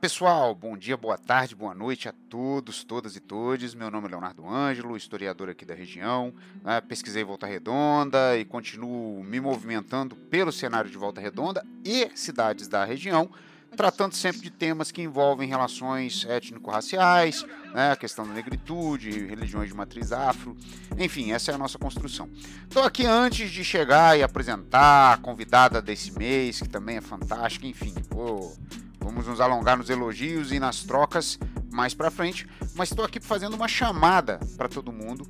pessoal, bom dia, boa tarde, boa noite a todos, todas e todes. Meu nome é Leonardo Ângelo, historiador aqui da região. Né? Pesquisei Volta Redonda e continuo me movimentando pelo cenário de Volta Redonda e cidades da região, tratando sempre de temas que envolvem relações étnico-raciais, né? a questão da negritude, religiões de matriz afro, enfim, essa é a nossa construção. Estou aqui antes de chegar e apresentar a convidada desse mês, que também é fantástica, enfim, vou Vamos nos alongar nos elogios e nas trocas mais para frente, mas estou aqui fazendo uma chamada para todo mundo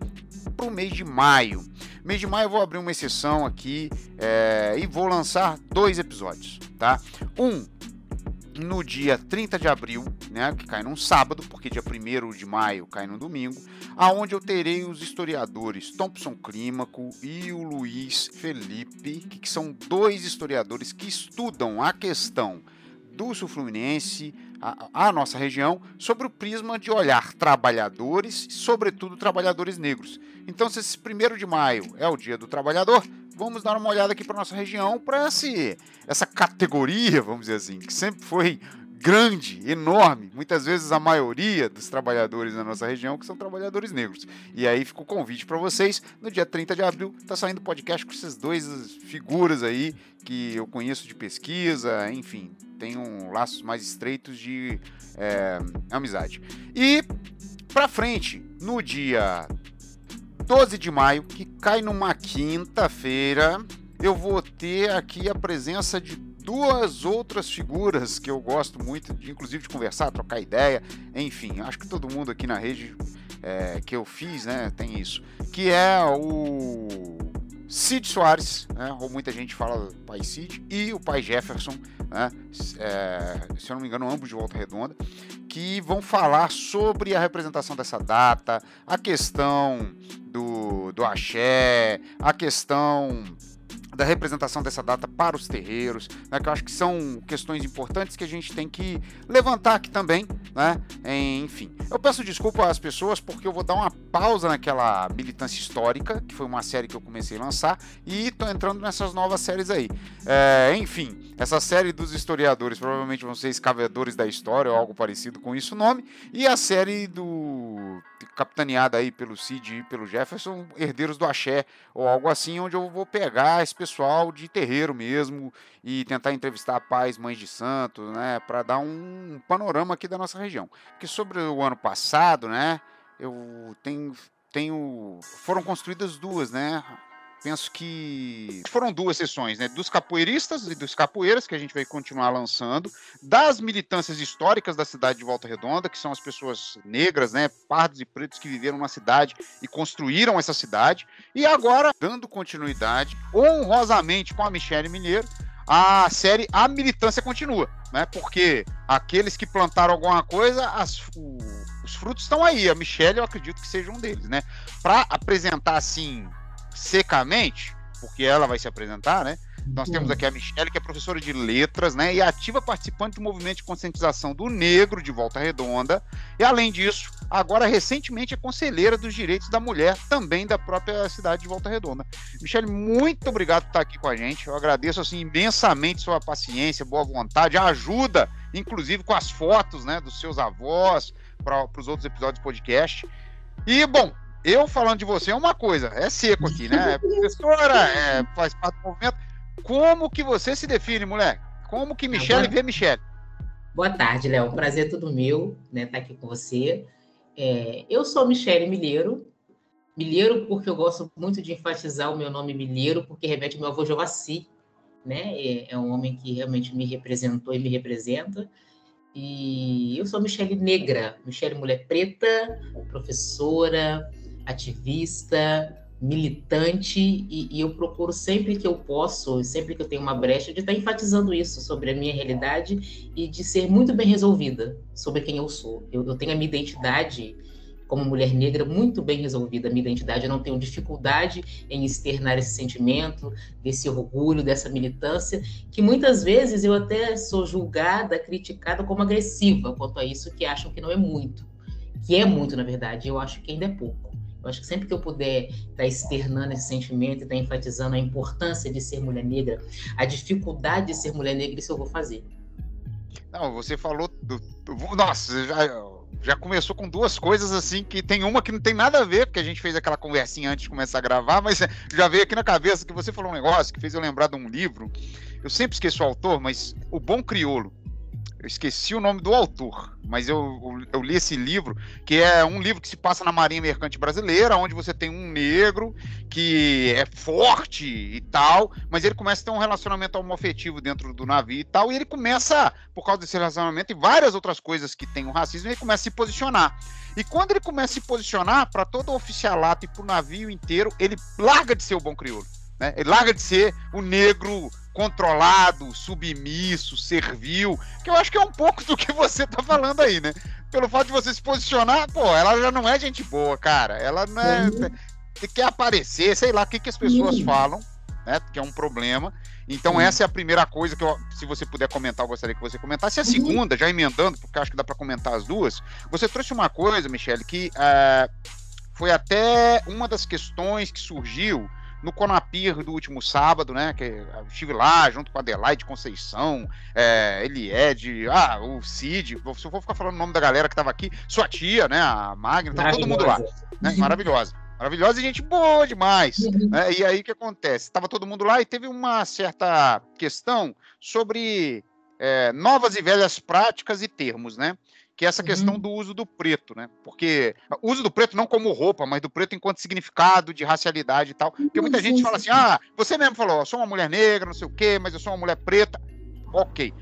para o mês de maio. Mês de maio eu vou abrir uma exceção aqui é, e vou lançar dois episódios, tá? Um no dia 30 de abril, né, que cai num sábado, porque dia 1 de maio cai no domingo, aonde eu terei os historiadores Thompson Clímaco e o Luiz Felipe, que são dois historiadores que estudam a questão do sul fluminense, a, a, nossa região, sobre o prisma de olhar trabalhadores, sobretudo trabalhadores negros. Então, se esse primeiro de maio é o dia do trabalhador, vamos dar uma olhada aqui para nossa região, para essa categoria, vamos dizer assim, que sempre foi grande, enorme, muitas vezes a maioria dos trabalhadores na nossa região que são trabalhadores negros. E aí fica o convite para vocês, no dia 30 de abril tá saindo podcast com essas duas figuras aí que eu conheço de pesquisa, enfim, tenho laços mais estreitos de é, amizade. E para frente, no dia 12 de maio, que cai numa quinta-feira, eu vou ter aqui a presença de duas outras figuras que eu gosto muito, de, inclusive de conversar, trocar ideia, enfim, acho que todo mundo aqui na rede é, que eu fiz, né, tem isso, que é o Cid Soares, né, ou muita gente fala pai Cid, e o pai Jefferson, né, é, se eu não me engano, ambos de Volta Redonda, que vão falar sobre a representação dessa data, a questão do, do axé, a questão da representação dessa data para os terreiros, né, que eu acho que são questões importantes que a gente tem que levantar aqui também, né? Enfim, eu peço desculpa às pessoas porque eu vou dar uma pausa naquela militância histórica, que foi uma série que eu comecei a lançar, e estou entrando nessas novas séries aí. É, enfim, essa série dos historiadores provavelmente vão ser escavedores da história ou algo parecido com isso o nome, e a série do capitaneada aí pelo Cid e pelo Jefferson, herdeiros do axé ou algo assim, onde eu vou pegar esse pessoal de terreiro mesmo e tentar entrevistar pais, mães de santos, né, para dar um panorama aqui da nossa região. Porque sobre o ano passado, né, eu tenho tenho foram construídas duas, né, penso que foram duas sessões, né? Dos capoeiristas e dos capoeiras, que a gente vai continuar lançando, das militâncias históricas da cidade de Volta Redonda, que são as pessoas negras, né? Pardos e pretos que viveram na cidade e construíram essa cidade. E agora, dando continuidade, honrosamente com a Michelle Mineiro, a série A Militância Continua, né? Porque aqueles que plantaram alguma coisa, as, o, os frutos estão aí. A Michelle, eu acredito que seja um deles, né? Para apresentar assim secamente, porque ela vai se apresentar, né? Nós temos aqui a Michelle, que é professora de letras, né? E ativa participante do movimento de conscientização do negro de Volta Redonda. E além disso, agora recentemente é conselheira dos direitos da mulher, também da própria cidade de Volta Redonda. Michelle, muito obrigado por estar aqui com a gente. Eu agradeço assim imensamente sua paciência, boa vontade, a ajuda, inclusive com as fotos, né, dos seus avós para os outros episódios do podcast. E bom, eu falando de você é uma coisa, é seco aqui, né? É professora, é, faz parte do movimento. Como que você se define, mulher? Como que Michelle vê Michelle? Boa tarde, Léo. Prazer é todo meu, né, estar tá aqui com você. É, eu sou Michelle Milheiro. Milheiro porque eu gosto muito de enfatizar o meu nome Milheiro, porque remete ao meu avô Jovaci, né? É, é um homem que realmente me representou e me representa. E eu sou Michelle Negra, Michelle Mulher Preta, professora, ativista, militante, e, e, eu procuro sempre que eu posso, sempre que eu tenho uma brecha, de estar enfatizando isso sobre a minha realidade e de ser muito bem resolvida sobre quem eu sou. Eu, eu tenho a minha identidade como mulher negra muito bem resolvida a minha identidade, eu não tenho dificuldade em externar esse sentimento, desse orgulho, dessa militância, que muitas vezes eu até sou julgada, criticada como agressiva quanto a isso, que acham que não é muito, que é muito na verdade, eu acho que ainda é pouco. Eu acho que sempre que eu puder estar tá externando esse sentimento e estar tá enfatizando a importância de ser mulher negra, a dificuldade de ser mulher negra, isso eu vou fazer. Não, você falou do nossa, já, já começou com duas coisas assim que tem uma que não tem nada a ver, porque a gente fez aquela conversinha antes de começar a gravar, mas já veio aqui na cabeça que você falou um negócio que fez eu lembrar de um livro. Eu sempre esqueço o autor, mas O Bom Criolo eu esqueci o nome do autor, mas eu, eu, li esse livro, que é um livro que se passa na Marinha Mercante Brasileira, onde você tem um negro que é forte e tal, mas ele começa a ter um relacionamento homoafetivo dentro do navio e tal, e ele começa, por causa desse relacionamento e várias outras coisas que tem o racismo, ele começa a se posicionar. E quando ele começa a se posicionar para todo o oficialato e para o navio inteiro, ele larga de ser o bom crioulo. Né? Ele larga de ser o negro controlado, submisso, servil, que eu acho que é um pouco do que você tá falando aí, né? Pelo fato de você se posicionar, pô, ela já não é gente boa, cara. Ela não é. Uhum. Quer aparecer, sei lá o que, que as pessoas uhum. falam, né? Que é um problema. Então, uhum. essa é a primeira coisa que eu, se você puder comentar, eu gostaria que você comentasse. E a segunda, já emendando, porque acho que dá para comentar as duas, você trouxe uma coisa, Michele, que uh, foi até uma das questões que surgiu no Conapir do último sábado, né? Que eu estive lá junto com a Adelaide Conceição, é, Elied, ah, o Cid. Se eu for ficar falando o nome da galera que estava aqui, sua tia, né? A Magna, tá todo mundo lá. Né, maravilhosa. Maravilhosa e gente boa demais. Né, e aí o que acontece? Estava todo mundo lá e teve uma certa questão sobre é, novas e velhas práticas e termos, né? Que é essa questão uhum. do uso do preto, né? Porque o uso do preto não como roupa, mas do preto enquanto significado de racialidade e tal. Porque muita uhum. gente fala assim: ah, você mesmo falou, eu sou uma mulher negra, não sei o quê, mas eu sou uma mulher preta. Ok.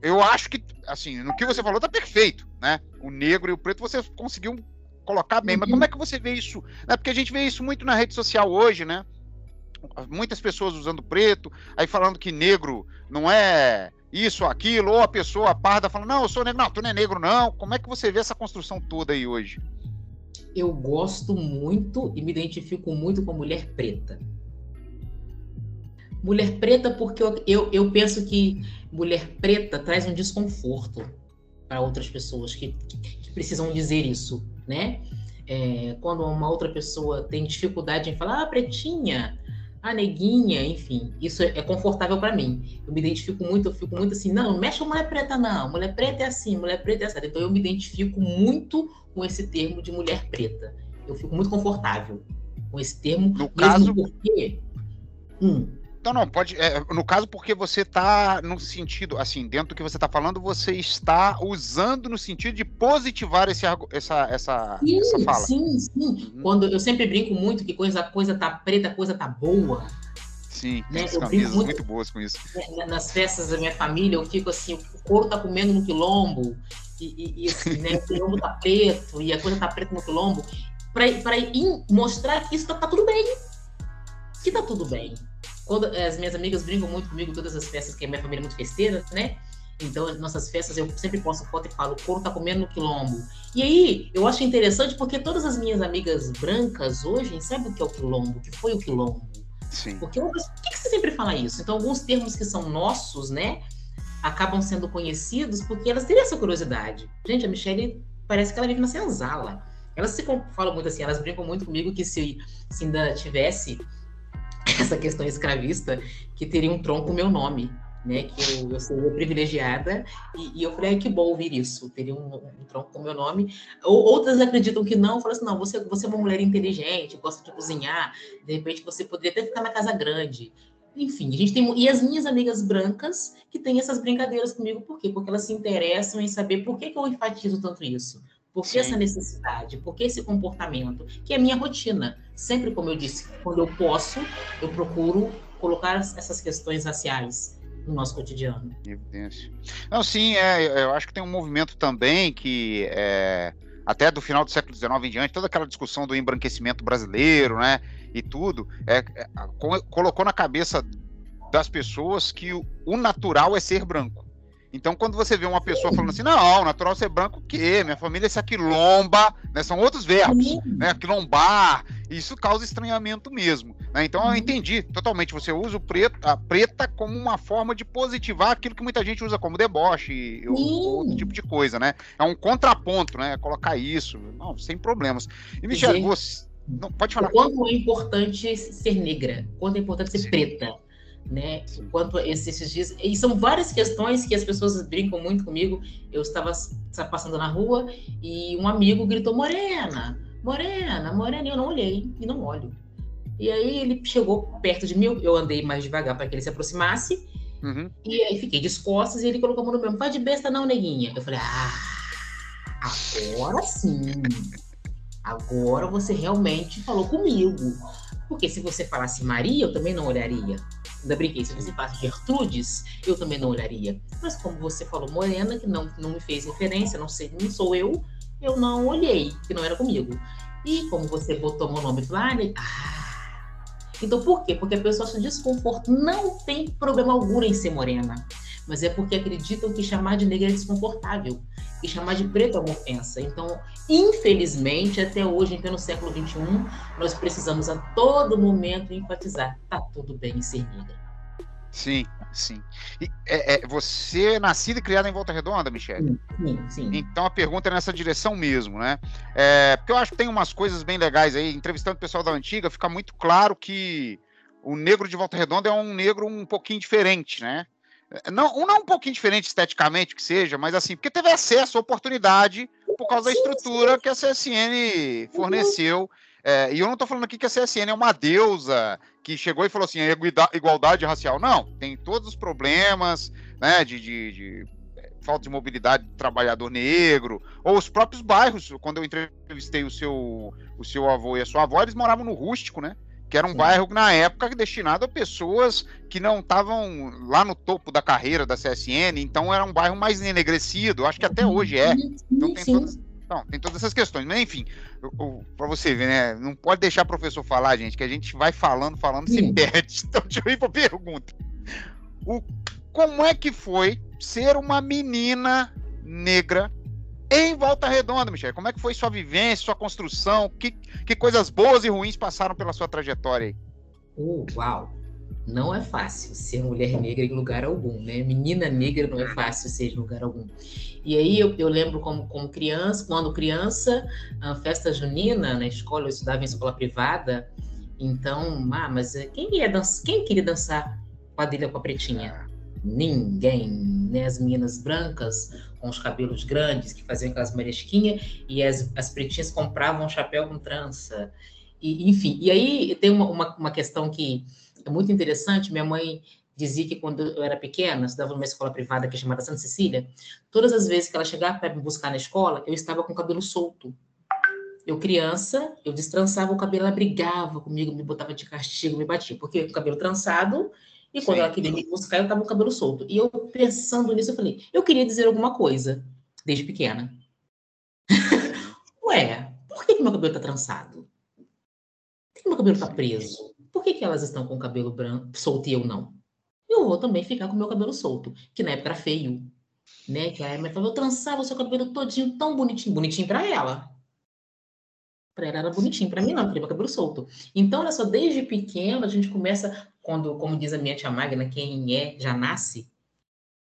Eu acho que, assim, no que você falou tá perfeito, né? O negro e o preto você conseguiu colocar bem, uhum. mas como é que você vê isso? É porque a gente vê isso muito na rede social hoje, né? Muitas pessoas usando preto, aí falando que negro não é isso, aquilo, ou a pessoa parda falando, não, eu sou negro, não, tu não é negro, não. Como é que você vê essa construção toda aí hoje? Eu gosto muito e me identifico muito com mulher preta. Mulher preta, porque eu, eu, eu penso que mulher preta traz um desconforto para outras pessoas que, que, que, precisam dizer isso, né? É, quando uma outra pessoa tem dificuldade em falar, ah, pretinha, a neguinha, enfim, isso é confortável para mim. Eu me identifico muito, eu fico muito assim, não, não mexe com mulher preta, não. Mulher preta é assim, mulher preta é assim. Então eu me identifico muito com esse termo de mulher preta. Eu fico muito confortável com esse termo, no caso porque. Hum, não, não, pode. É, no caso, porque você está no sentido, assim, dentro do que você está falando, você está usando no sentido de positivar esse, essa, essa, sim, essa fala. Sim, sim. Uhum. Quando eu sempre brinco muito que coisa, coisa tá preta, coisa tá boa. Sim, né? tem camisas muito, muito, boas com isso. Né, nas festas da minha família, eu fico assim, o couro tá comendo no quilombo, e, e, e assim, né, o quilombo tá preto, e a coisa tá preta no quilombo, para mostrar que isso tá, tá tudo bem. Que tá tudo bem. Quando as minhas amigas brincam muito comigo todas as festas, que a minha família é muito festeira, né? Então, nossas festas, eu sempre posto foto e falo, o couro tá comendo no quilombo. E aí, eu acho interessante porque todas as minhas amigas brancas hoje sabem o que é o quilombo, o que foi o quilombo. Sim. Porque por que, que você sempre fala isso? Então, alguns termos que são nossos, né, acabam sendo conhecidos porque elas têm essa curiosidade. Gente, a Michelle parece que ela vive na senzala. Elas se falam muito assim, elas brincam muito comigo que se, se ainda tivesse essa questão escravista, que teria um tronco meu nome, né? Que eu, eu seria privilegiada, e, e eu falei, que bom ouvir isso, teria um, um tronco com meu nome. Ou, outras acreditam que não, falam assim, não, você, você é uma mulher inteligente, gosta de cozinhar, de repente você poderia até ficar na casa grande. Enfim, a gente tem. E as minhas amigas brancas que têm essas brincadeiras comigo, por quê? Porque elas se interessam em saber por que, que eu enfatizo tanto isso. Por que Sim. essa necessidade? Por que esse comportamento? Que é a minha rotina. Sempre, como eu disse, quando eu posso, eu procuro colocar essas questões raciais no nosso cotidiano. Evidência. Não, sim, é, eu acho que tem um movimento também que é, até do final do século XIX em diante, toda aquela discussão do embranquecimento brasileiro, né, e tudo, é, é, colocou na cabeça das pessoas que o, o natural é ser branco. Então, quando você vê uma pessoa falando assim, não, natural ser branco o quê? Minha família é se aquilomba, né? São outros verbos, né? Aquilombar, isso causa estranhamento mesmo. Né? Então, eu uhum. entendi totalmente. Você usa o preto, a preta como uma forma de positivar aquilo que muita gente usa como deboche ou outro tipo de coisa, né? É um contraponto, né? Colocar isso, não, sem problemas. E, Michel, você... Não, pode falar. Quanto é importante ser negra? Quanto é importante ser Sim. preta? Né? Quanto esses dias. E são várias questões que as pessoas brincam muito comigo. Eu estava passando na rua e um amigo gritou: Morena, Morena, Morena. E eu não olhei e não olho. E aí ele chegou perto de mim, eu andei mais devagar para que ele se aproximasse. Uhum. E aí fiquei de costas e ele colocou a mão no meu. Faz de besta, não, neguinha. Eu falei: Ah, agora sim. Agora você realmente falou comigo. Porque se você falasse Maria, eu também não olharia. Ainda brinquei, se você falasse Gertrudes, eu também não olharia. Mas como você falou Morena, que não, não me fez referência, não sei, não sou eu, eu não olhei, que não era comigo. E como você botou meu nome Flávia, ah, então por quê? Porque a pessoa se desconforto. Não tem problema algum em ser morena mas é porque acreditam que chamar de negra é desconfortável, que chamar de preto é uma ofensa. Então, infelizmente, até hoje, em pleno século XXI, nós precisamos a todo momento enfatizar: tá tudo bem em ser negra. Sim, sim. E, é, é, você é nascida e criada em Volta Redonda, Michelle? Sim, sim. Então a pergunta é nessa direção mesmo, né? É, porque eu acho que tem umas coisas bem legais aí. Entrevistando o pessoal da antiga, fica muito claro que o negro de Volta Redonda é um negro um pouquinho diferente, né? Não, não um pouquinho diferente esteticamente que seja, mas assim, porque teve acesso à oportunidade por causa da estrutura que a CSN forneceu. É, e eu não estou falando aqui que a CSN é uma deusa que chegou e falou assim, é igualdade racial. Não, tem todos os problemas, né, de, de, de é, falta de mobilidade do trabalhador negro, ou os próprios bairros. Quando eu entrevistei o seu, o seu avô e a sua avó, eles moravam no rústico, né? Que era um Sim. bairro na época destinado a pessoas que não estavam lá no topo da carreira da CSN, então era um bairro mais enegrecido, acho que até hoje é. Então tem todas, não, tem todas essas questões. Mas enfim, para você ver, né? Não pode deixar o professor falar, gente, que a gente vai falando, falando, Sim. se perde. Então deixa eu ir para a pergunta. O, como é que foi ser uma menina negra em Volta Redonda, Michel. Como é que foi sua vivência, sua construção? Que, que coisas boas e ruins passaram pela sua trajetória aí? Uh, uau! Não é fácil ser mulher negra em lugar algum, né? Menina negra não é fácil ser em lugar algum. E aí eu, eu lembro como, como criança, quando criança, a festa junina na escola, eu estudava em escola privada, então, ah, mas quem, ia dançar, quem queria dançar quadrilha com a pretinha? Ninguém, né? As meninas brancas com os cabelos grandes, que faziam aquelas maresquinhas, e as, as pretinhas compravam um chapéu com trança. E, enfim, e aí tem uma, uma, uma, questão que é muito interessante. Minha mãe dizia que quando eu era pequena, estudava numa escola privada que é chamada Santa Cecília, todas as vezes que ela chegava para me buscar na escola, eu estava com o cabelo solto. Eu, criança, eu destrançava o cabelo, ela brigava comigo, me botava de castigo, me batia, porque o cabelo trançado e quando Sim. ela queria me buscar, eu tava com o cabelo solto. E eu, pensando nisso, eu falei, eu queria dizer alguma coisa, desde pequena. Ué, por que, que meu cabelo tá trançado? Por que, que meu cabelo tá preso? Por que, que elas estão com o cabelo branco, solto e eu não? Eu vou também ficar com o meu cabelo solto, que na época era feio. Né? Que a mãe falou, eu trançava o seu cabelo todinho, tão bonitinho. Bonitinho para ela. Para ela era bonitinho, para mim não, eu queria meu cabelo solto. Então, olha só, desde pequeno a gente começa quando, como diz a minha tia Magna, quem é já nasce,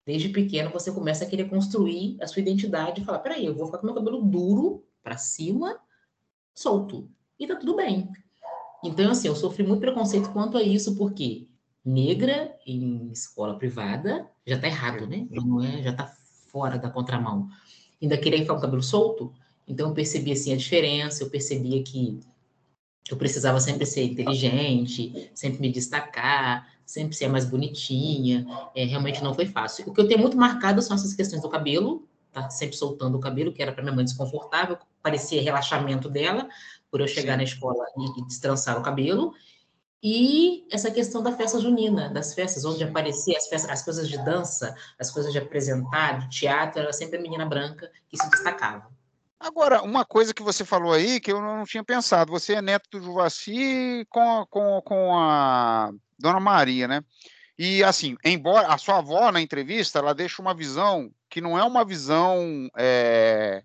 desde pequeno você começa a querer construir a sua identidade e falar, peraí, eu vou ficar com meu cabelo duro para cima, solto, e tá tudo bem. Então, assim, eu sofri muito preconceito quanto a isso, porque negra em escola privada já tá errado, né? Não é, já tá fora da contramão. Ainda querer ficar com o cabelo solto, então eu percebi assim a diferença, eu percebia que eu precisava sempre ser inteligente, sempre me destacar, sempre ser mais bonitinha. É, realmente não foi fácil. O que eu tenho muito marcado são essas questões do cabelo, tá sempre soltando o cabelo, que era para minha mãe desconfortável, parecia relaxamento dela, por eu chegar Sim. na escola e, e destrançar o cabelo. E essa questão da festa junina, das festas, onde aparecia as, festas, as coisas de dança, as coisas de apresentar, de teatro, era sempre a menina branca que se destacava. Agora, uma coisa que você falou aí que eu não tinha pensado, você é neto do Juvaci com, com, com a Dona Maria, né? E assim, embora a sua avó na entrevista, ela deixa uma visão que não é uma visão, é,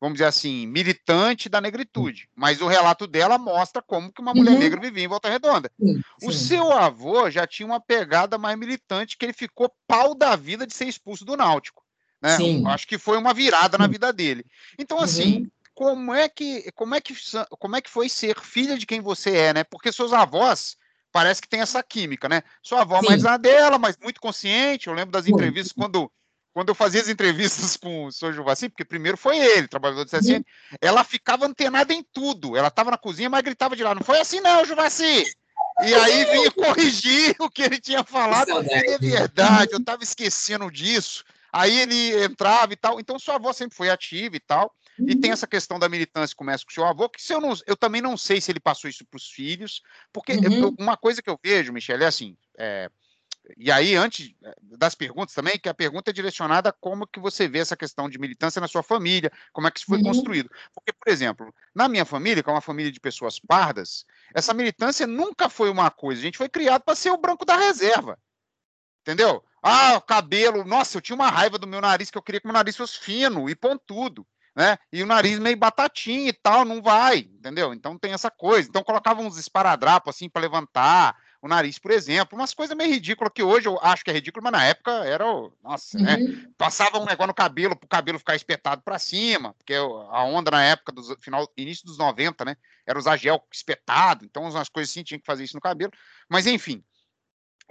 vamos dizer assim, militante da negritude, mas o relato dela mostra como que uma mulher uhum. negra vivia em Volta Redonda. Sim, sim. O seu avô já tinha uma pegada mais militante, que ele ficou pau da vida de ser expulso do Náutico. Né? Sim. Acho que foi uma virada na vida dele. Então, assim, uhum. como é que como é que como é que foi ser filha de quem você é, né? Porque seus avós parece que tem essa química, né? Sua avó Sim. mais na dela, mas muito consciente. Eu lembro das entrevistas quando quando eu fazia as entrevistas com o senhor Juvassi, porque primeiro foi ele, trabalhador do CSN, uhum. ela ficava antenada em tudo. Ela estava na cozinha, mas gritava de lá, não foi assim não, Juvassi! E aí vinha corrigir o que ele tinha falado. É verdade, eu estava esquecendo disso. Aí ele entrava e tal. Então, sua avó sempre foi ativa e tal. E tem uhum. essa questão da militância que começa com o seu avô, que se eu, não, eu também não sei se ele passou isso para os filhos, porque uhum. eu, uma coisa que eu vejo, Michele, é assim, é, e aí, antes eh, das perguntas também, que a pergunta é direcionada a como que você vê essa questão de militância na sua família, como é que isso foi uhum. construído. Porque, por exemplo, na minha família, que é uma família de pessoas pardas, essa militância nunca foi uma coisa. A gente foi criado para ser o branco da reserva. Entendeu? Ah, cabelo. Nossa, eu tinha uma raiva do meu nariz, que eu queria que meu nariz fosse fino e pontudo. Né? E o nariz meio batatinho e tal, não vai, entendeu? Então tem essa coisa. Então colocava uns esparadrapos assim para levantar, o nariz, por exemplo, umas coisas meio ridículas que hoje eu acho que é ridículo, mas na época era, nossa, né? uhum. né? Passava um negócio no cabelo para o cabelo ficar espetado para cima, porque a onda na época do final, início dos 90, né? Era usar gel espetado, então umas coisas assim tinha que fazer isso no cabelo. Mas enfim.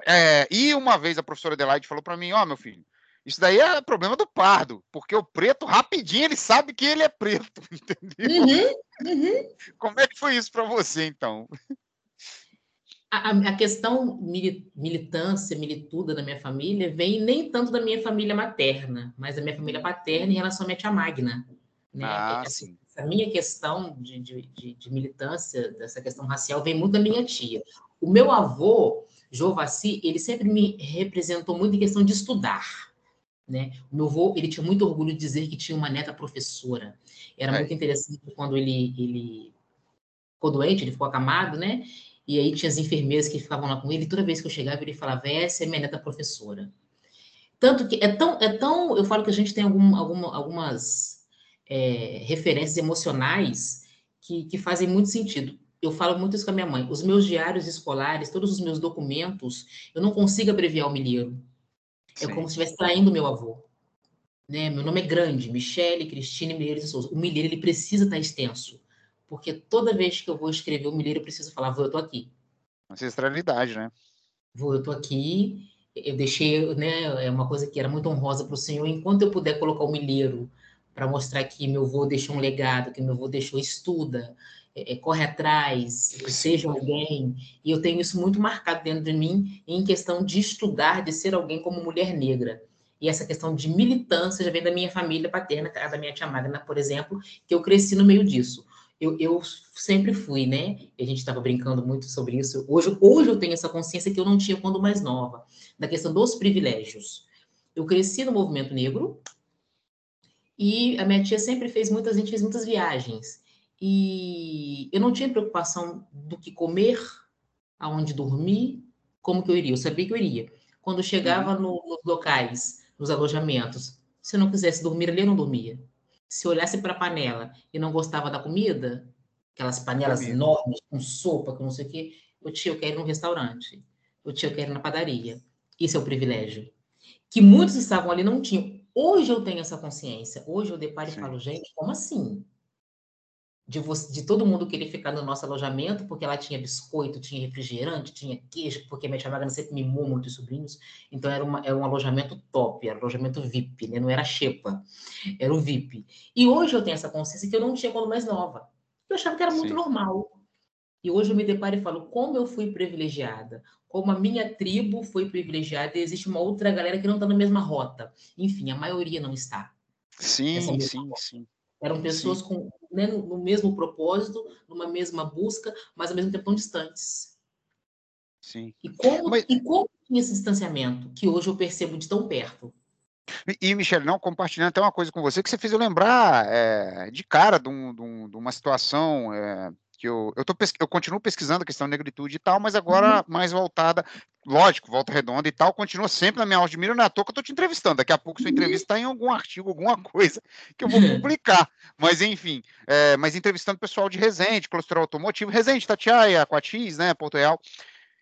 É, e uma vez a professora Adelaide falou para mim, ó, oh, meu filho, isso daí é problema do pardo, porque o preto, rapidinho, ele sabe que ele é preto, entendeu? Uhum, uhum. Como é que foi isso para você, então? a, a, questão militância, milituda da minha família vem nem tanto da minha família materna, mas da minha família paterna em relação à minha tia Magna. Né? Ah, essa, essa, minha questão de, de, de, de, militância, dessa questão racial, vem muito da minha tia. O meu avô, Jovassi, ele sempre me representou muito em questão de estudar. Né? O meu avô, ele tinha muito orgulho de dizer que tinha uma neta professora. Era é. muito interessante quando ele, ele ficou doente, ele ficou acamado, né? E aí tinha as enfermeiras que ficavam lá com ele, toda vez que eu chegava, ele falava, essa é minha neta professora. Tanto que é tão, é tão, eu falo que a gente tem algum, alguma, algumas é, referências emocionais que, que fazem muito sentido. Eu falo muito isso com a minha mãe. Os meus diários escolares, todos os meus documentos, eu não consigo abreviar o milheiro. É como se estivesse traindo meu avô. Né? Meu nome é grande, Michele, Cristine Milheiro de Souza. O milheiro ele precisa estar extenso porque toda vez que eu vou escrever o milheiro, eu preciso falar, vou, eu tô aqui. Ancestralidade, né? Vou, eu tô aqui. Eu deixei, né? É uma coisa que era muito honrosa para o senhor. Enquanto eu puder colocar o milheiro para mostrar que meu avô deixou um legado, que meu avô deixou estuda, é, é, corre atrás, seja alguém. E eu tenho isso muito marcado dentro de mim em questão de estudar, de ser alguém como mulher negra. E essa questão de militância já vem da minha família paterna, da minha tia Magna, por exemplo, que eu cresci no meio disso eu, eu sempre fui, né? A gente estava brincando muito sobre isso. Hoje, hoje eu tenho essa consciência que eu não tinha quando mais nova, da questão dos privilégios. Eu cresci no movimento negro e a minha tia sempre fez muitas, a gente fez muitas viagens. E eu não tinha preocupação do que comer, aonde dormir, como que eu iria. Eu sabia que eu iria. Quando chegava uhum. no, nos locais, nos alojamentos, se eu não quisesse dormir ali, eu não dormia se olhasse para a panela e não gostava da comida, aquelas panelas comida. enormes com sopa, com não sei o quê, eu tinha, eu quero ir no restaurante. Eu tinha, eu quero ir na padaria. Isso é o privilégio. Que muitos estavam ali não tinham. Hoje eu tenho essa consciência. Hoje eu deparo Sim. e falo, gente, como assim? De, você, de todo mundo querer ficar no nosso alojamento, porque lá tinha biscoito, tinha refrigerante, tinha queijo, porque minha chamada sempre mimou muitos sobrinhos, então era, uma, era um alojamento top, era um alojamento VIP, né? não era xepa, era o VIP. E hoje eu tenho essa consciência que eu não tinha quando mais nova. Eu achava que era muito Sim. normal. E hoje eu me deparo e falo, como eu fui privilegiada, como a minha tribo foi privilegiada, e existe uma outra galera que não está na mesma rota. Enfim, a maioria não está. Sim, sim, rota. sim. Eram pessoas Sim. com, né, no mesmo propósito, numa mesma busca, mas ao mesmo tempo tão distantes. Sim. E como, mas... e como tinha esse distanciamento, que hoje eu percebo de tão perto? E, Michele, não, compartilhando até uma coisa com você que você fez eu lembrar é, de cara de, um, de, um, de uma situação é, que eu, eu, tô, eu continuo pesquisando a questão de negritude e tal, mas agora uhum. mais voltada, lógico, volta redonda e tal, continua sempre na minha aula de mira, não é à toa que eu tô te entrevistando, daqui a pouco sua uhum. entrevista está em algum artigo, alguma coisa que eu vou publicar, mas enfim, é, mas entrevistando pessoal de Resende, colesterol automotivo, Resende, Tatiaia, Coatis, né, Porto Real,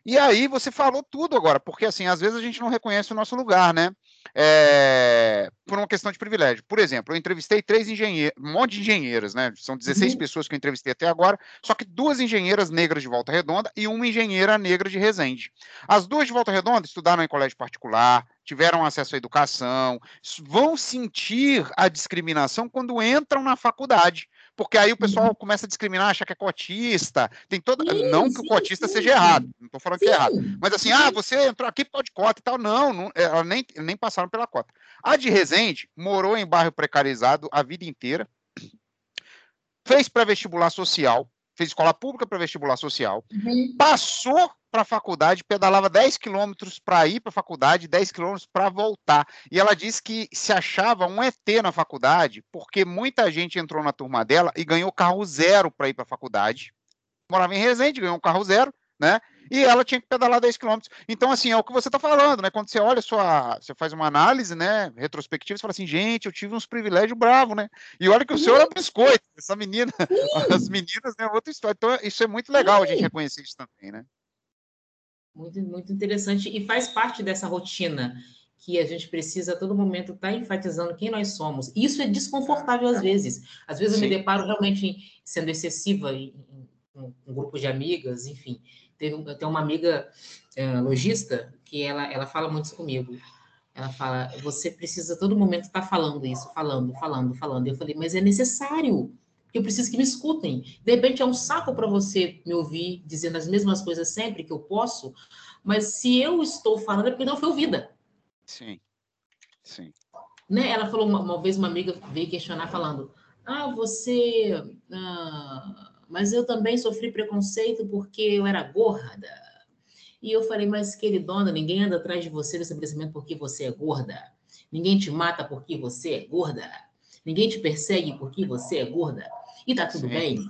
E aí você falou tudo agora, porque assim, às vezes a gente não reconhece o nosso lugar, né? É, por uma questão de privilégio. Por exemplo, eu entrevistei três engenheiros, um monte de engenheiras, né? São 16 uhum. pessoas que eu entrevistei até agora, só que duas engenheiras negras de Volta Redonda e uma engenheira negra de Resende. As duas de Volta Redonda estudaram em colégio particular, tiveram acesso à educação, vão sentir a discriminação quando entram na faculdade porque aí o pessoal uhum. começa a discriminar, achar que é cotista, tem toda. Sim, não que o cotista sim, seja sim. errado, não estou falando que é errado. Mas assim, ah, você entrou aqui pode cota e tal. Não, não ela nem, nem passaram pela cota. A de Resende morou em bairro precarizado a vida inteira, fez pré-vestibular social, fez escola pública para vestibular social, uhum. passou para a faculdade, pedalava 10 quilômetros para ir para a faculdade, 10 quilômetros para voltar. E ela disse que se achava um ET na faculdade, porque muita gente entrou na turma dela e ganhou carro zero para ir para a faculdade. Morava em Resende, ganhou um carro zero, né? E ela tinha que pedalar 10 quilômetros. Então, assim, é o que você está falando, né? Quando você olha sua. Você faz uma análise, né? Retrospectiva, você fala assim, gente, eu tive uns privilégios bravos, né? E olha que o senhor é biscoito, essa menina, as meninas, né? Outra história. Então, isso é muito legal a gente reconhecer isso também, né? Muito, muito interessante e faz parte dessa rotina que a gente precisa a todo momento estar tá enfatizando quem nós somos. Isso é desconfortável às vezes. Às vezes Sim. eu me deparo realmente sendo excessiva em, em, um grupo de amigas, enfim. Tem, tem uma amiga uh, lojista que ela, ela fala muito isso comigo. Ela fala, você precisa a todo momento estar tá falando isso, falando, falando, falando. Eu falei, mas é necessário eu preciso que me escutem. De repente é um saco para você me ouvir dizendo as mesmas coisas sempre que eu posso, mas se eu estou falando é porque não foi ouvida. Sim, sim. Né? Ela falou uma, uma vez, uma amiga veio questionar falando, ah, você... Ah, mas eu também sofri preconceito porque eu era gorda. E eu falei, mas queridona, ninguém anda atrás de você no estabelecimento porque você é gorda. Ninguém te mata porque você é gorda. Ninguém te persegue porque você é gorda e tá tudo Sim. bem,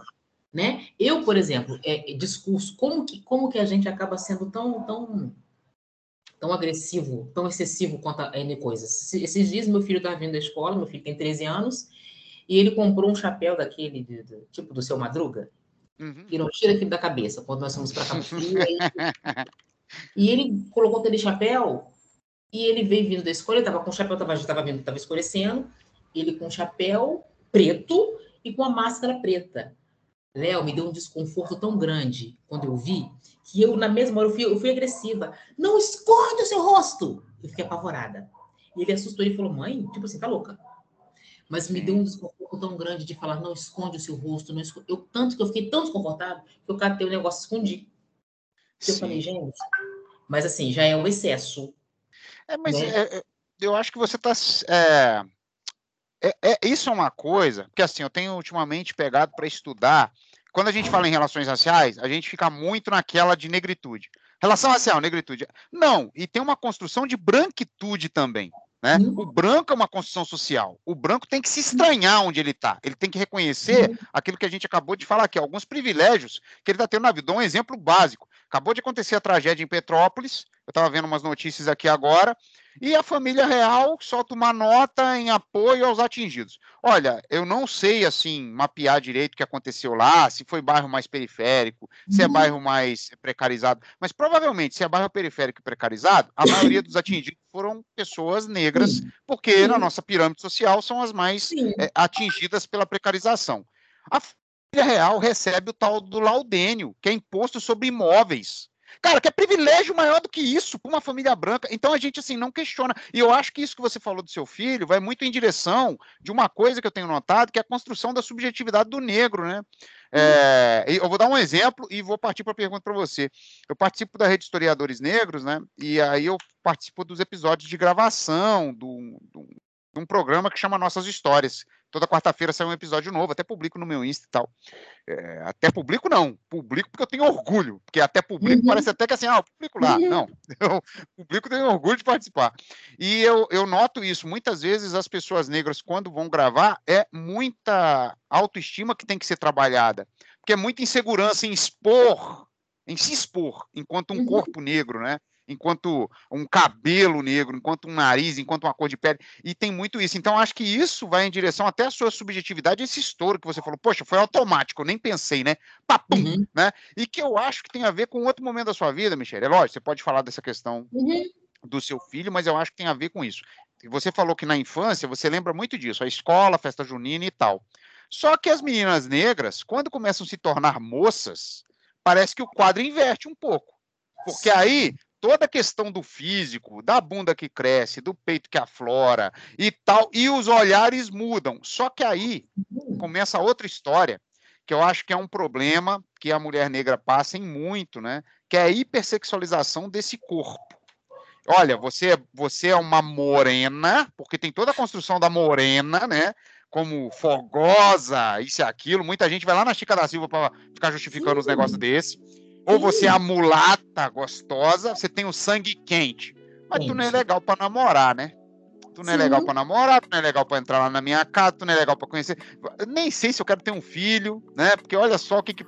né? Eu, por exemplo, é, é, discurso, como que, como que a gente acaba sendo tão, tão, tão agressivo, tão excessivo quanto a N coisas? Esses dias meu filho estava vindo da escola, meu filho tem 13 anos, e ele comprou um chapéu daquele, de, de, tipo do seu Madruga, uhum. que não tira aquilo da cabeça, quando nós fomos para Cabo Frio. Aí... e ele colocou aquele chapéu, e ele veio vindo da escola, ele estava com o chapéu, estava tava vindo, estava escurecendo, ele com o chapéu preto, e com a máscara preta. Léo, me deu um desconforto tão grande quando eu vi, que eu, na mesma hora, eu fui, eu fui agressiva. Não esconde o seu rosto! Eu fiquei apavorada. E ele assustou e falou, mãe, tipo assim, tá louca. Mas me deu um desconforto tão grande de falar, não esconde o seu rosto. Não esconde. Eu, tanto que eu fiquei tão desconfortável que eu catei o negócio e escondi. Eu falei, gente, mas assim, já é um excesso. É, mas né? é, é eu acho que você está é, é, isso é uma coisa, porque assim, eu tenho ultimamente pegado para estudar. Quando a gente fala em relações raciais, a gente fica muito naquela de negritude. Relação racial, negritude. Não, e tem uma construção de branquitude também. Né? Uhum. O branco é uma construção social. O branco tem que se estranhar onde ele está. Ele tem que reconhecer uhum. aquilo que a gente acabou de falar aqui, alguns privilégios que ele está tendo na vida. Dou um exemplo básico. Acabou de acontecer a tragédia em Petrópolis. Eu estava vendo umas notícias aqui agora. E a família real solta uma nota em apoio aos atingidos. Olha, eu não sei assim mapear direito o que aconteceu lá, se foi bairro mais periférico, se é uhum. bairro mais precarizado, mas provavelmente se é bairro periférico e precarizado, a maioria dos atingidos foram pessoas negras, porque na nossa pirâmide social são as mais é, atingidas pela precarização. A real recebe o tal do laudênio, que é imposto sobre imóveis. Cara, que é privilégio maior do que isso para uma família branca. Então a gente assim não questiona. E eu acho que isso que você falou do seu filho vai muito em direção de uma coisa que eu tenho notado, que é a construção da subjetividade do negro, né? É, eu vou dar um exemplo e vou partir para a pergunta para você. Eu participo da Rede Historiadores Negros, né? E aí eu participo dos episódios de gravação de um programa que chama Nossas Histórias, Toda quarta-feira sai um episódio novo, até publico no meu Insta e tal. É, até publico não, publico porque eu tenho orgulho, porque até publico uhum. parece até que assim, ah, eu publico lá. Uhum. Não, eu publico tenho orgulho de participar. E eu, eu noto isso, muitas vezes as pessoas negras, quando vão gravar, é muita autoestima que tem que ser trabalhada, porque é muita insegurança em expor, em se expor, enquanto um uhum. corpo negro, né? Enquanto um cabelo negro, enquanto um nariz, enquanto uma cor de pele, e tem muito isso. Então, acho que isso vai em direção até a sua subjetividade, esse estouro que você falou, poxa, foi automático, eu nem pensei, né? Papum, uhum. né? E que eu acho que tem a ver com outro momento da sua vida, Michelle. É lógico, você pode falar dessa questão uhum. do seu filho, mas eu acho que tem a ver com isso. Você falou que na infância você lembra muito disso, a escola, a festa junina e tal. Só que as meninas negras, quando começam a se tornar moças, parece que o quadro inverte um pouco. Porque aí toda a questão do físico, da bunda que cresce, do peito que aflora e tal, e os olhares mudam. Só que aí começa outra história, que eu acho que é um problema que a mulher negra passa em muito, né? Que é a hipersexualização desse corpo. Olha, você, você é uma morena, porque tem toda a construção da morena, né? Como fogosa, isso e aquilo. Muita gente vai lá na Chica da Silva para ficar justificando os negócios desse. Ou você é a mulata gostosa, você tem o sangue quente. Mas Sim. tu não é legal para namorar, né? Tu não é Sim. legal para namorar, tu não é legal para entrar lá na minha casa, tu não é legal para conhecer. Eu nem sei se eu quero ter um filho, né? Porque olha só o que, que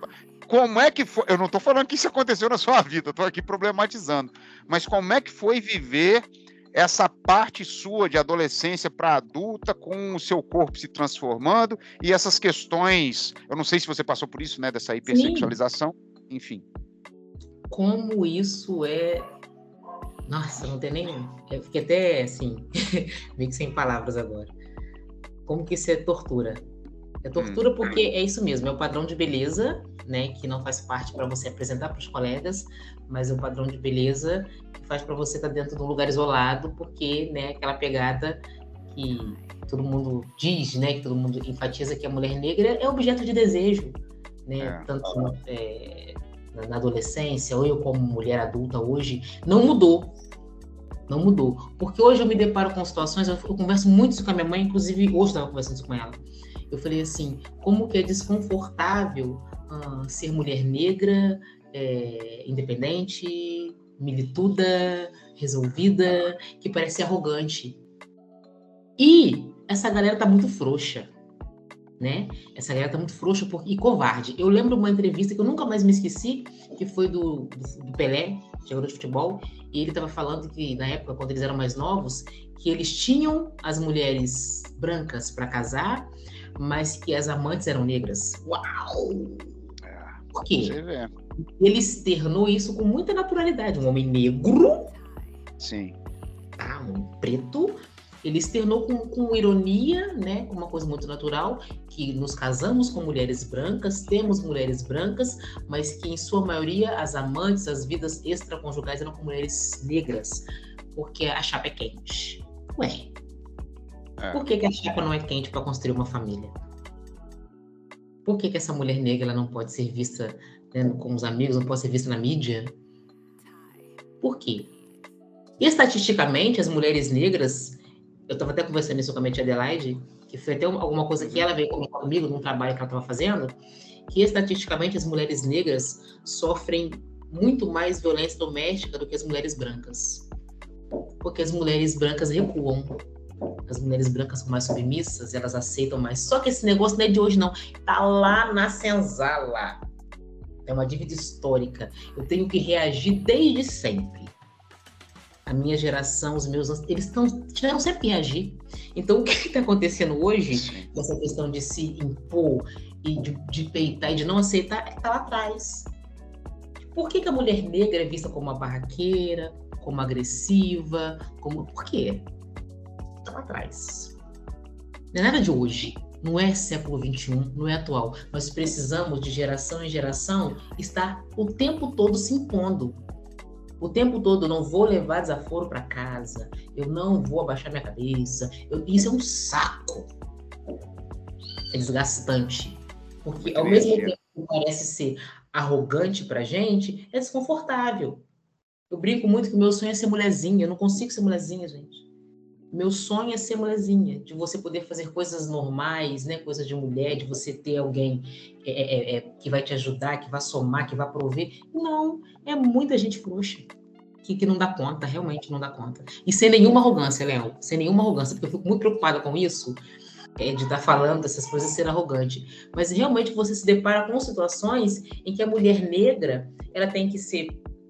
como é que foi? Eu não estou falando que isso aconteceu na sua vida, estou aqui problematizando. Mas como é que foi viver essa parte sua de adolescência para adulta, com o seu corpo se transformando e essas questões? Eu não sei se você passou por isso, né? Dessa hipersexualização, Sim. enfim como isso é. Nossa, não tem nem. Eu fiquei até assim, meio que sem palavras agora. Como que isso é tortura? É tortura hum. porque é isso mesmo, é o padrão de beleza, né, que não faz parte para você apresentar para os colegas, mas é o padrão de beleza que faz para você estar tá dentro de um lugar isolado, porque, né, aquela pegada que todo mundo diz, né, que todo mundo enfatiza que a mulher negra é objeto de desejo, né, é. tanto é, na adolescência, ou eu como mulher adulta hoje, não mudou. Não mudou. Porque hoje eu me deparo com situações, eu, eu converso muito isso com a minha mãe, inclusive hoje estava conversando isso com ela. Eu falei assim, como que é desconfortável ser mulher negra, é, independente, milituda, resolvida, que parece arrogante. E essa galera tá muito frouxa né? Essa galera tá muito frouxa e covarde. Eu lembro uma entrevista que eu nunca mais me esqueci, que foi do, do, do Pelé, jogador de futebol, e ele estava falando que na época, quando eles eram mais novos, que eles tinham as mulheres brancas para casar, mas que as amantes eram negras. Uau! É, Por quê? Ele externou isso com muita naturalidade. Um homem negro. Sim. Tá, um preto ele externou com, com ironia, né, uma coisa muito natural, que nos casamos com mulheres brancas, temos mulheres brancas, mas que em sua maioria as amantes, as vidas extraconjugais eram com mulheres negras, porque a chapa é quente. Ué, é. por que, que a chapa não é quente para construir uma família? Por que, que essa mulher negra ela não pode ser vista né, com os amigos, não pode ser vista na mídia? Por quê? estatisticamente, as mulheres negras eu estava até conversando isso com a minha tia Adelaide, que foi até alguma coisa que ela veio comigo num trabalho que ela estava fazendo, que estatisticamente as mulheres negras sofrem muito mais violência doméstica do que as mulheres brancas. Porque as mulheres brancas recuam. As mulheres brancas são mais submissas, elas aceitam mais. Só que esse negócio não é de hoje, não. Tá lá na senzala. É uma dívida histórica. Eu tenho que reagir desde sempre a minha geração, os meus eles estão tiveram sempre que reagir. Então, o que está acontecendo hoje, nessa questão de se impor e de, de peitar e de não aceitar, é que está lá atrás. Por que, que, a mulher negra é vista como uma barraqueira, como agressiva, como. Por quê? Está lá atrás. Não é nada de hoje. Não é século XXI, não é atual. Nós precisamos, de geração em geração, estar o tempo todo se impondo o tempo todo eu não vou levar desaforo para casa, eu não vou abaixar minha cabeça. Eu, isso é um saco. É desgastante. Porque ao mesmo tempo que parece ser arrogante pra gente, é desconfortável. Eu brinco muito que o meu sonho é ser mulherzinha. Eu não consigo ser mulherzinha, gente. Meu sonho é ser mulherzinha, de você poder fazer coisas normais, né? Coisa de mulher, de você ter alguém é, é, é, é, que vai te ajudar, que vai somar, que vai prover. Não, é muita gente frouxa. Que, que não dá conta, realmente não dá conta. E sem nenhuma arrogância, Léo, sem nenhuma arrogância, porque eu fico muito preocupada com isso, é, de estar falando dessas coisas ser arrogante. Mas realmente você se depara com situações em que a mulher negra ela tem que ser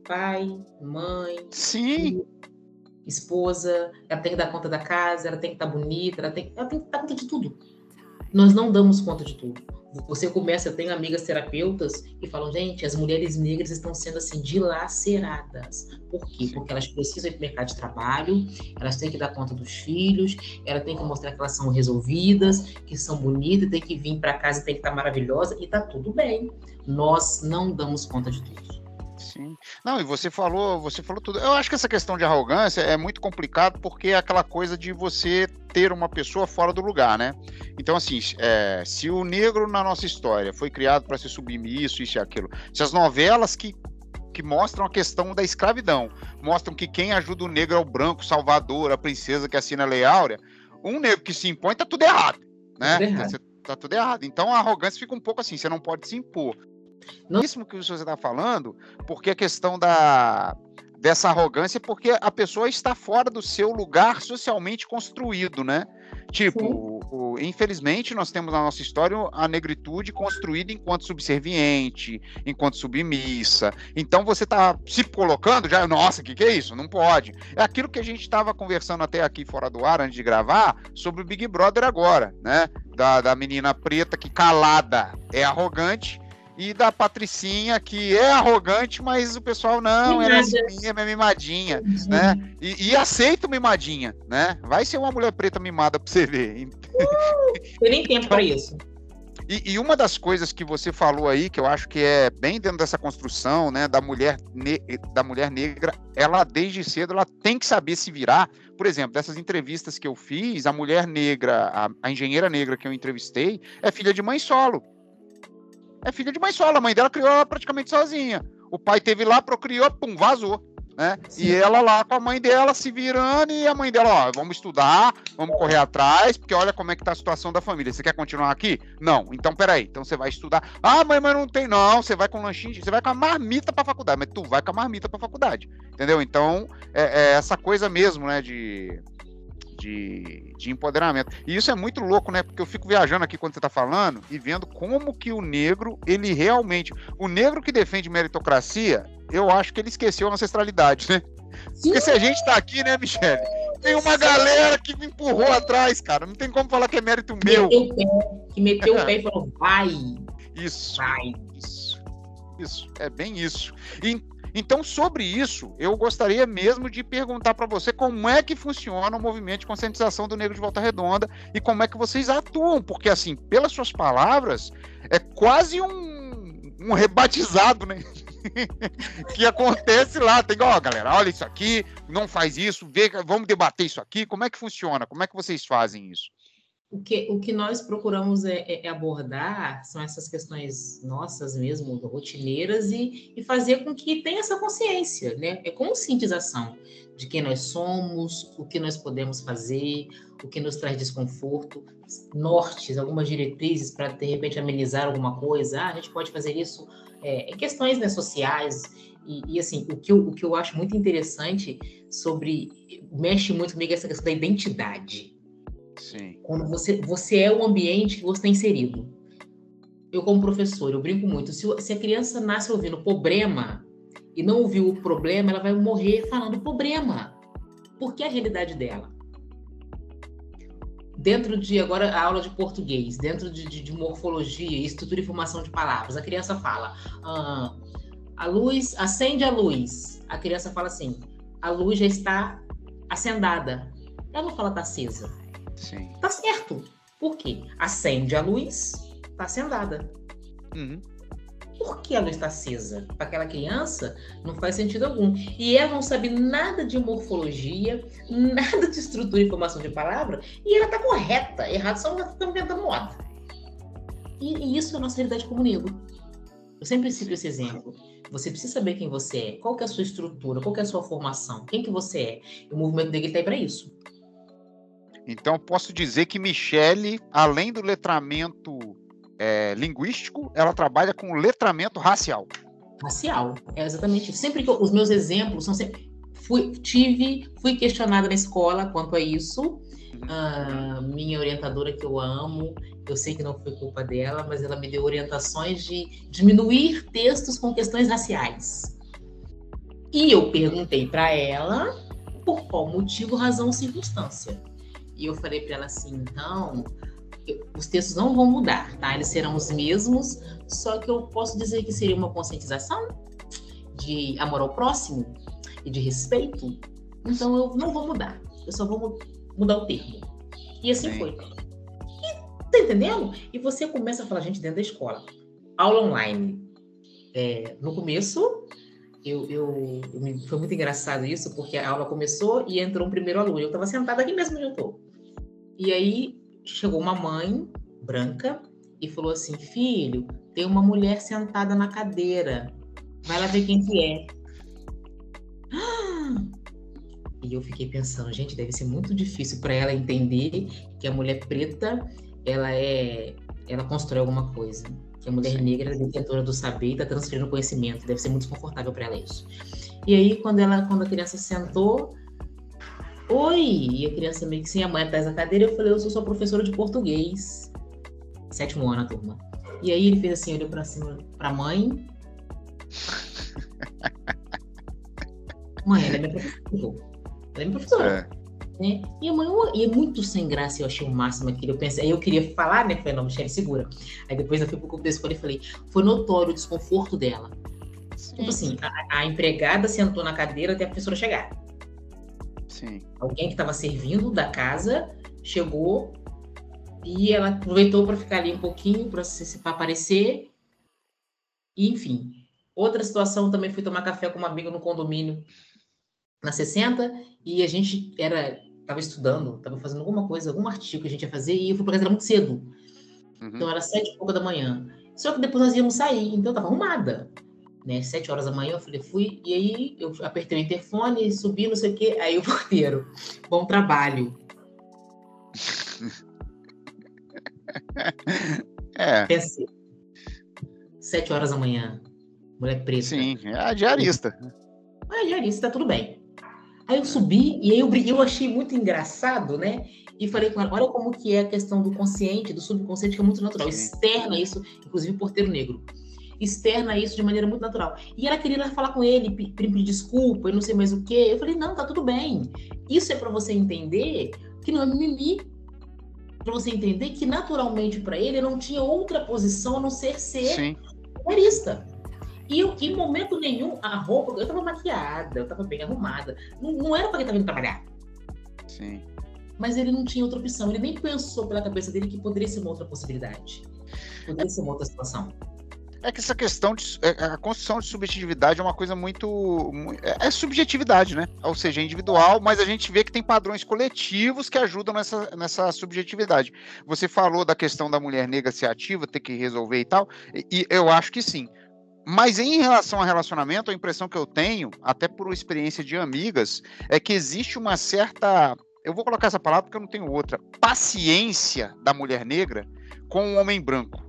pai, mãe, Sim. Filho, esposa, ela tem que dar conta da casa, ela tem que estar tá bonita, ela tem, ela tem que dar conta de tudo. Nós não damos conta de tudo. Você começa, eu tenho amigas terapeutas que falam, gente, as mulheres negras estão sendo assim dilaceradas. Por quê? Porque elas precisam ir para o mercado de trabalho, elas têm que dar conta dos filhos, elas têm que mostrar que elas são resolvidas, que são bonitas, têm que vir para casa e tem que estar maravilhosa, e está tudo bem. Nós não damos conta de tudo. Sim. Não, e você falou, você falou tudo. Eu acho que essa questão de arrogância é muito complicado porque é aquela coisa de você ter uma pessoa fora do lugar, né? Então, assim, é, se o negro na nossa história foi criado para ser submisso, isso e aquilo, se as novelas que, que mostram a questão da escravidão mostram que quem ajuda o negro é o branco, Salvador, a princesa que assina a Lei Áurea, um negro que se impõe tá tudo errado, né? Tá tudo errado. Tá tudo errado. Então a arrogância fica um pouco assim, você não pode se impor. Não isso que você está falando, porque a questão da dessa arrogância, porque a pessoa está fora do seu lugar socialmente construído, né? Tipo, o, infelizmente nós temos na nossa história a negritude construída enquanto subserviente, enquanto submissa. Então você está se colocando já, nossa, o que, que é isso? Não pode. É aquilo que a gente estava conversando até aqui fora do ar antes de gravar sobre o Big Brother agora, né? Da, da menina preta que calada é arrogante e da Patricinha, que é arrogante, mas o pessoal não, ela é assim, é mimadinha, uhum. né? E, e, aceita mimadinha, né? Vai ser uma mulher preta mimada pra você ver. Uh, tem nem tempo para isso. E, e, uma das coisas que você falou aí, que eu acho que é bem dentro dessa construção, né, da mulher, da mulher negra, ela desde cedo ela tem que saber se virar. Por exemplo, dessas entrevistas que eu fiz, a mulher negra, a, a engenheira negra que eu entrevistei, é filha de mãe solo é filha de mãe solo. A mãe dela criou ela praticamente sozinha. O pai teve lá, procriou, pum, vazou. Né? E ela lá com a mãe dela se virando e a mãe dela, ó, vamos estudar, vamos correr atrás, porque olha como é que tá a situação da família. Você quer continuar aqui? Não. Então, peraí. Então você vai estudar. Ah, mãe, mas não tem. Não, você vai com lanchinho, você vai com a marmita pra faculdade, mas tu vai com a marmita pra faculdade. Entendeu? Então, é, é essa coisa mesmo, né, de de, de empoderamento. E isso é muito louco, né? Porque eu fico viajando aqui quando você está falando e vendo como que o negro, ele realmente. O negro que defende meritocracia, eu acho que ele esqueceu a ancestralidade, né? Sim. Porque se a gente está aqui, né, Michele? Tem uma galera que me empurrou atrás, cara. Não tem como falar que é mérito meu. que meteu o pé e falou, vai. Isso. Vai. Isso. Isso. É bem isso. E, então, sobre isso, eu gostaria mesmo de perguntar para você como é que funciona o movimento de conscientização do negro de Volta Redonda e como é que vocês atuam, porque, assim, pelas suas palavras, é quase um, um rebatizado, né? que acontece lá. Tem, ó, galera, olha isso aqui, não faz isso, vê, vamos debater isso aqui. Como é que funciona? Como é que vocês fazem isso? O que, o que nós procuramos é, é, é, abordar são essas questões nossas mesmo, rotineiras, e, e fazer com que tenha essa consciência, né? É conscientização de quem nós somos, o que nós podemos fazer, o que nos traz desconforto, nortes, algumas diretrizes para, de repente, amenizar alguma coisa. Ah, a gente pode fazer isso é, em questões né, sociais. E, e, assim, o que, eu, o que eu acho muito interessante sobre. mexe muito comigo essa questão da identidade Sim. Quando você, você é o ambiente que você está inserido. Eu, como professor, eu brinco muito. Se, se a criança nasce ouvindo problema e não ouviu o problema, ela vai morrer falando problema. Porque é a realidade dela. Dentro de, agora, a aula de português, dentro de, de, de morfologia, estrutura e formação de palavras, a criança fala: ah, a luz, acende a luz. A criança fala assim: a luz já está acendada. Ela não fala está acesa Sim. Tá certo. Por quê? Acende a luz, tá acendada. Uhum. Por que a luz está acesa? Para aquela criança, não faz sentido algum. E ela não sabe nada de morfologia, nada de estrutura e formação de palavra, e ela está correta. Errado só ela está inventando moda. E, e, isso é a nossa realidade como negro. Eu sempre cito esse exemplo. Você precisa saber quem você é, qual é a sua estrutura, qual é a sua formação, quem que você é. E o movimento negro está aí para isso. Então, posso dizer que Michele, além do letramento é, linguístico, ela trabalha com letramento racial. Racial, é exatamente isso. Sempre que eu, os meus exemplos são sempre. Fui, tive, fui questionada na escola quanto a isso. Uh, minha orientadora, que eu amo, eu sei que não foi culpa dela, mas ela me deu orientações de diminuir textos com questões raciais. E eu perguntei para ela por qual motivo, razão ou circunstância. E eu falei para ela assim, então, os textos não vão mudar, tá? Eles serão os mesmos, só que eu posso dizer que seria uma conscientização de amor ao próximo e de respeito. Então eu não vou mudar, eu só vou mudar o termo. E assim Sim. foi. E, tá entendendo? E você começa a falar, gente, dentro da escola. Aula online. É, no começo, eu, eu, eu, foi muito engraçado isso, porque a aula começou e entrou um primeiro aluno. Eu estava sentada aqui mesmo onde eu estou. E aí chegou uma mãe branca e falou assim: Filho, tem uma mulher sentada na cadeira. Vai lá ver quem que é. E eu fiquei pensando, gente, deve ser muito difícil para ela entender que a mulher preta, ela é, ela constrói alguma coisa. Que a mulher Sim. negra é detentora do saber e está transferindo conhecimento. Deve ser muito desconfortável para ela isso. E aí, quando ela, quando a criança sentou, Oi! E a criança meio que sem a mãe atrás da cadeira, eu falei, eu sou sua professora de português. Sétimo ano, a turma. E aí ele fez assim, olhou pra cima pra mãe. mãe, ela é minha professora. Ela é minha professora. É. Né? E a mãe, e é muito sem graça, eu achei o máximo aquilo. Eu pensei, aí eu queria falar, né? Falei, não, Michelle, segura. Aí depois eu fui pro contexto e falei, foi notório o desconforto dela. Sim. Tipo assim, a, a empregada sentou na cadeira até a professora chegar. Sim. Alguém que estava servindo da casa chegou e ela aproveitou para ficar ali um pouquinho para aparecer. E, enfim, outra situação também fui tomar café com uma amiga no condomínio na 60 e a gente era estava estudando, estava fazendo alguma coisa, algum artigo que a gente ia fazer e eu fui para casa muito cedo. Uhum. Então era sete e pouca da manhã. Só que depois nós íamos sair, então eu estava arrumada né? Sete horas da manhã, eu falei, fui, e aí eu apertei o interfone, subi, não sei o quê, aí o porteiro, bom trabalho. É. Pensei. Sete horas da manhã, mulher preta. Sim, é a diarista. É a diarista, tá tudo bem. Aí eu subi, e aí eu, eu achei muito engraçado, né? E falei com ela, olha como que é a questão do consciente, do subconsciente, que é muito natural. Externa isso, inclusive porteiro negro externa isso de maneira muito natural. E ela queria falar com ele, pedir desculpa, e não sei mais o quê. Eu falei, não, tá tudo bem. Isso é para você entender que não é mimimi. Para você entender que naturalmente para ele não tinha outra posição a não ser ser humorista. E eu, em momento nenhum, a roupa, eu tava maquiada, eu tava bem arrumada. Não, não era para ele tava indo trabalhar. Sim. Mas ele não tinha outra opção. Ele nem pensou pela cabeça dele que poderia ser uma outra possibilidade. Poderia ser uma outra situação. É que essa questão de é, a construção de subjetividade é uma coisa muito. É, é subjetividade, né? Ou seja, é individual, mas a gente vê que tem padrões coletivos que ajudam nessa, nessa subjetividade. Você falou da questão da mulher negra ser ativa, ter que resolver e tal, e eu acho que sim. Mas em relação a relacionamento, a impressão que eu tenho, até por experiência de amigas, é que existe uma certa. Eu vou colocar essa palavra porque eu não tenho outra. Paciência da mulher negra com o homem branco.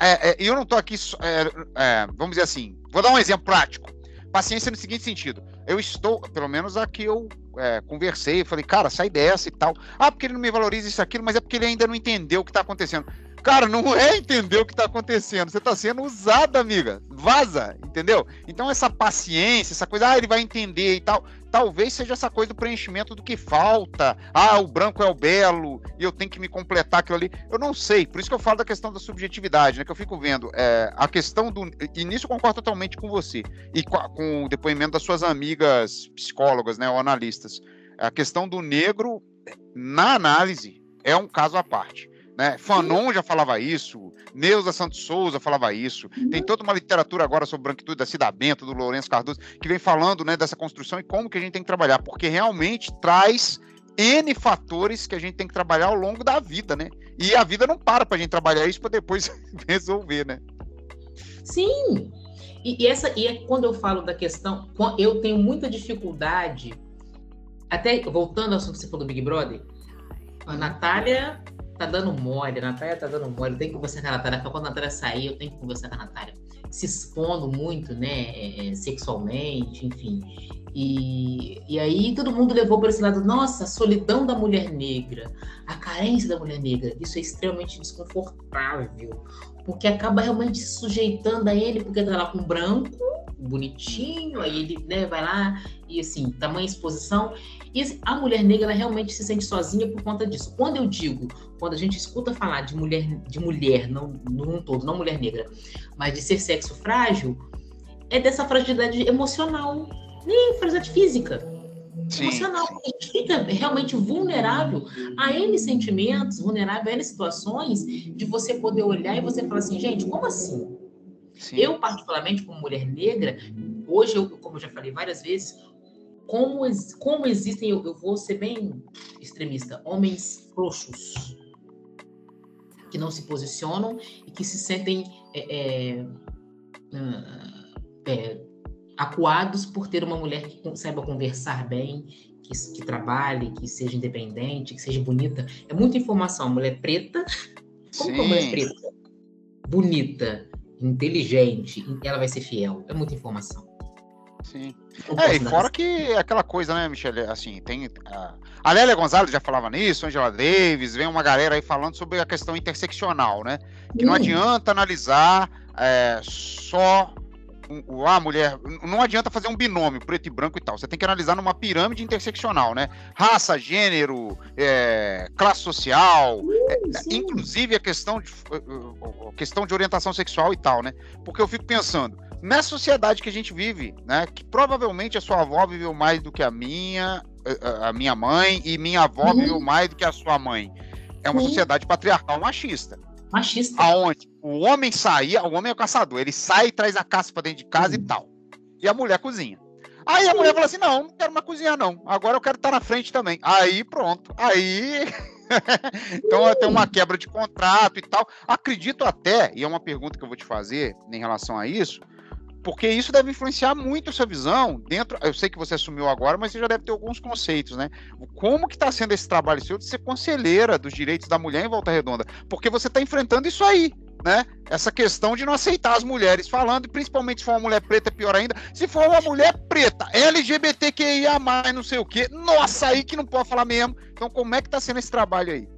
É, é, eu não estou aqui, é, é, vamos dizer assim, vou dar um exemplo prático. Paciência no seguinte sentido. Eu estou, pelo menos aqui eu é, conversei, falei, cara, sai dessa e tal. Ah, porque ele não me valoriza isso aquilo, mas é porque ele ainda não entendeu o que está acontecendo. Cara, não é entender o que está acontecendo. Você está sendo usada, amiga. Vaza, entendeu? Então, essa paciência, essa coisa, ah, ele vai entender e tal. Talvez seja essa coisa do preenchimento do que falta. Ah, o branco é o belo e eu tenho que me completar aquilo ali. Eu não sei. Por isso que eu falo da questão da subjetividade, né? Que eu fico vendo. É, a questão do. E nisso eu concordo totalmente com você. E com, com o depoimento das suas amigas psicólogas, né? Ou analistas. A questão do negro, na análise, é um caso à parte. Né? Fanon já falava isso, Neuza Santos Souza falava isso. Tem toda uma literatura agora sobre branquitude da Cida Bento, do Lourenço Cardoso, que vem falando né, dessa construção e como que a gente tem que trabalhar, porque realmente traz N fatores que a gente tem que trabalhar ao longo da vida, né? E a vida não para para a gente trabalhar isso para depois resolver, né? Sim. E, e, essa e é quando eu falo da questão, eu tenho muita dificuldade, até voltando ao assunto que você falou do Big Brother, a Natália tá dando mole, a Natália tá dando mole, eu tenho que conversar com a Natália, quando a Natália sair, eu tenho que conversar com a Natália. Se expondo muito, né, é, é, sexualmente, enfim. E, e aí todo mundo levou para esse lado, nossa, a solidão da mulher negra, a carência da mulher negra, isso é extremamente desconfortável, porque acaba realmente se sujeitando a ele, porque tá lá com branco, bonitinho, aí ele né, vai lá e assim, tamanha exposição. E assim, a mulher negra ela realmente se sente sozinha por conta disso. Quando eu digo, quando a gente escuta falar de mulher, de mulher, não num todo, não mulher negra, mas de ser sexo frágil, é dessa fragilidade emocional, nem fragilidade física. Sim, emocional, a gente fica realmente vulnerável a N sentimentos, vulnerável a N situações, de você poder olhar e você falar assim, gente, como assim? Sim. Eu, particularmente, como mulher negra, hoje, eu, como eu já falei várias vezes, como, como existem, eu, eu vou ser bem extremista, homens frouxos, que não se posicionam e que se sentem é, é, é, acuados por ter uma mulher que saiba conversar bem, que, que, trabalhe, que seja independente, que seja bonita. É muita informação. Mulher preta, como que é mulher preta? Bonita, inteligente, ela vai ser fiel. É muita informação. Sim. É, e fora que aquela coisa, né, Michele? Assim, tem. A, a Lélia Gonzalez já falava nisso, Angela Davis, vem uma galera aí falando sobre a questão interseccional, né? Que hum. não adianta analisar é, só a mulher. Não adianta fazer um binômio preto e branco e tal. Você tem que analisar numa pirâmide interseccional, né? Raça, gênero, é, classe social, é, inclusive a questão de, a questão de orientação sexual e tal, né? Porque eu fico pensando, nessa sociedade que a gente vive, né? Que provavelmente a sua avó viveu mais do que a minha, a minha mãe, e minha avó uhum. viveu mais do que a sua mãe. É uma sociedade patriarcal machista. Machista. Aonde o homem saía, o homem é o caçador, ele sai e traz a caça para dentro de casa uhum. e tal. E a mulher cozinha. Aí a mulher fala assim: não, não quero mais cozinhar, não. Agora eu quero estar na frente também. Aí pronto. Aí. então tem uma quebra de contrato e tal. Acredito até, e é uma pergunta que eu vou te fazer em relação a isso, porque isso deve influenciar muito a sua visão dentro. Eu sei que você assumiu agora, mas você já deve ter alguns conceitos, né? Como que está sendo esse trabalho seu de ser conselheira dos direitos da mulher em Volta Redonda? Porque você está enfrentando isso aí, né? Essa questão de não aceitar as mulheres falando, e principalmente se for uma mulher preta, pior ainda. Se for uma mulher preta, LGBTQIA, não sei o quê, nossa, aí que não pode falar mesmo. Então, como é que está sendo esse trabalho aí?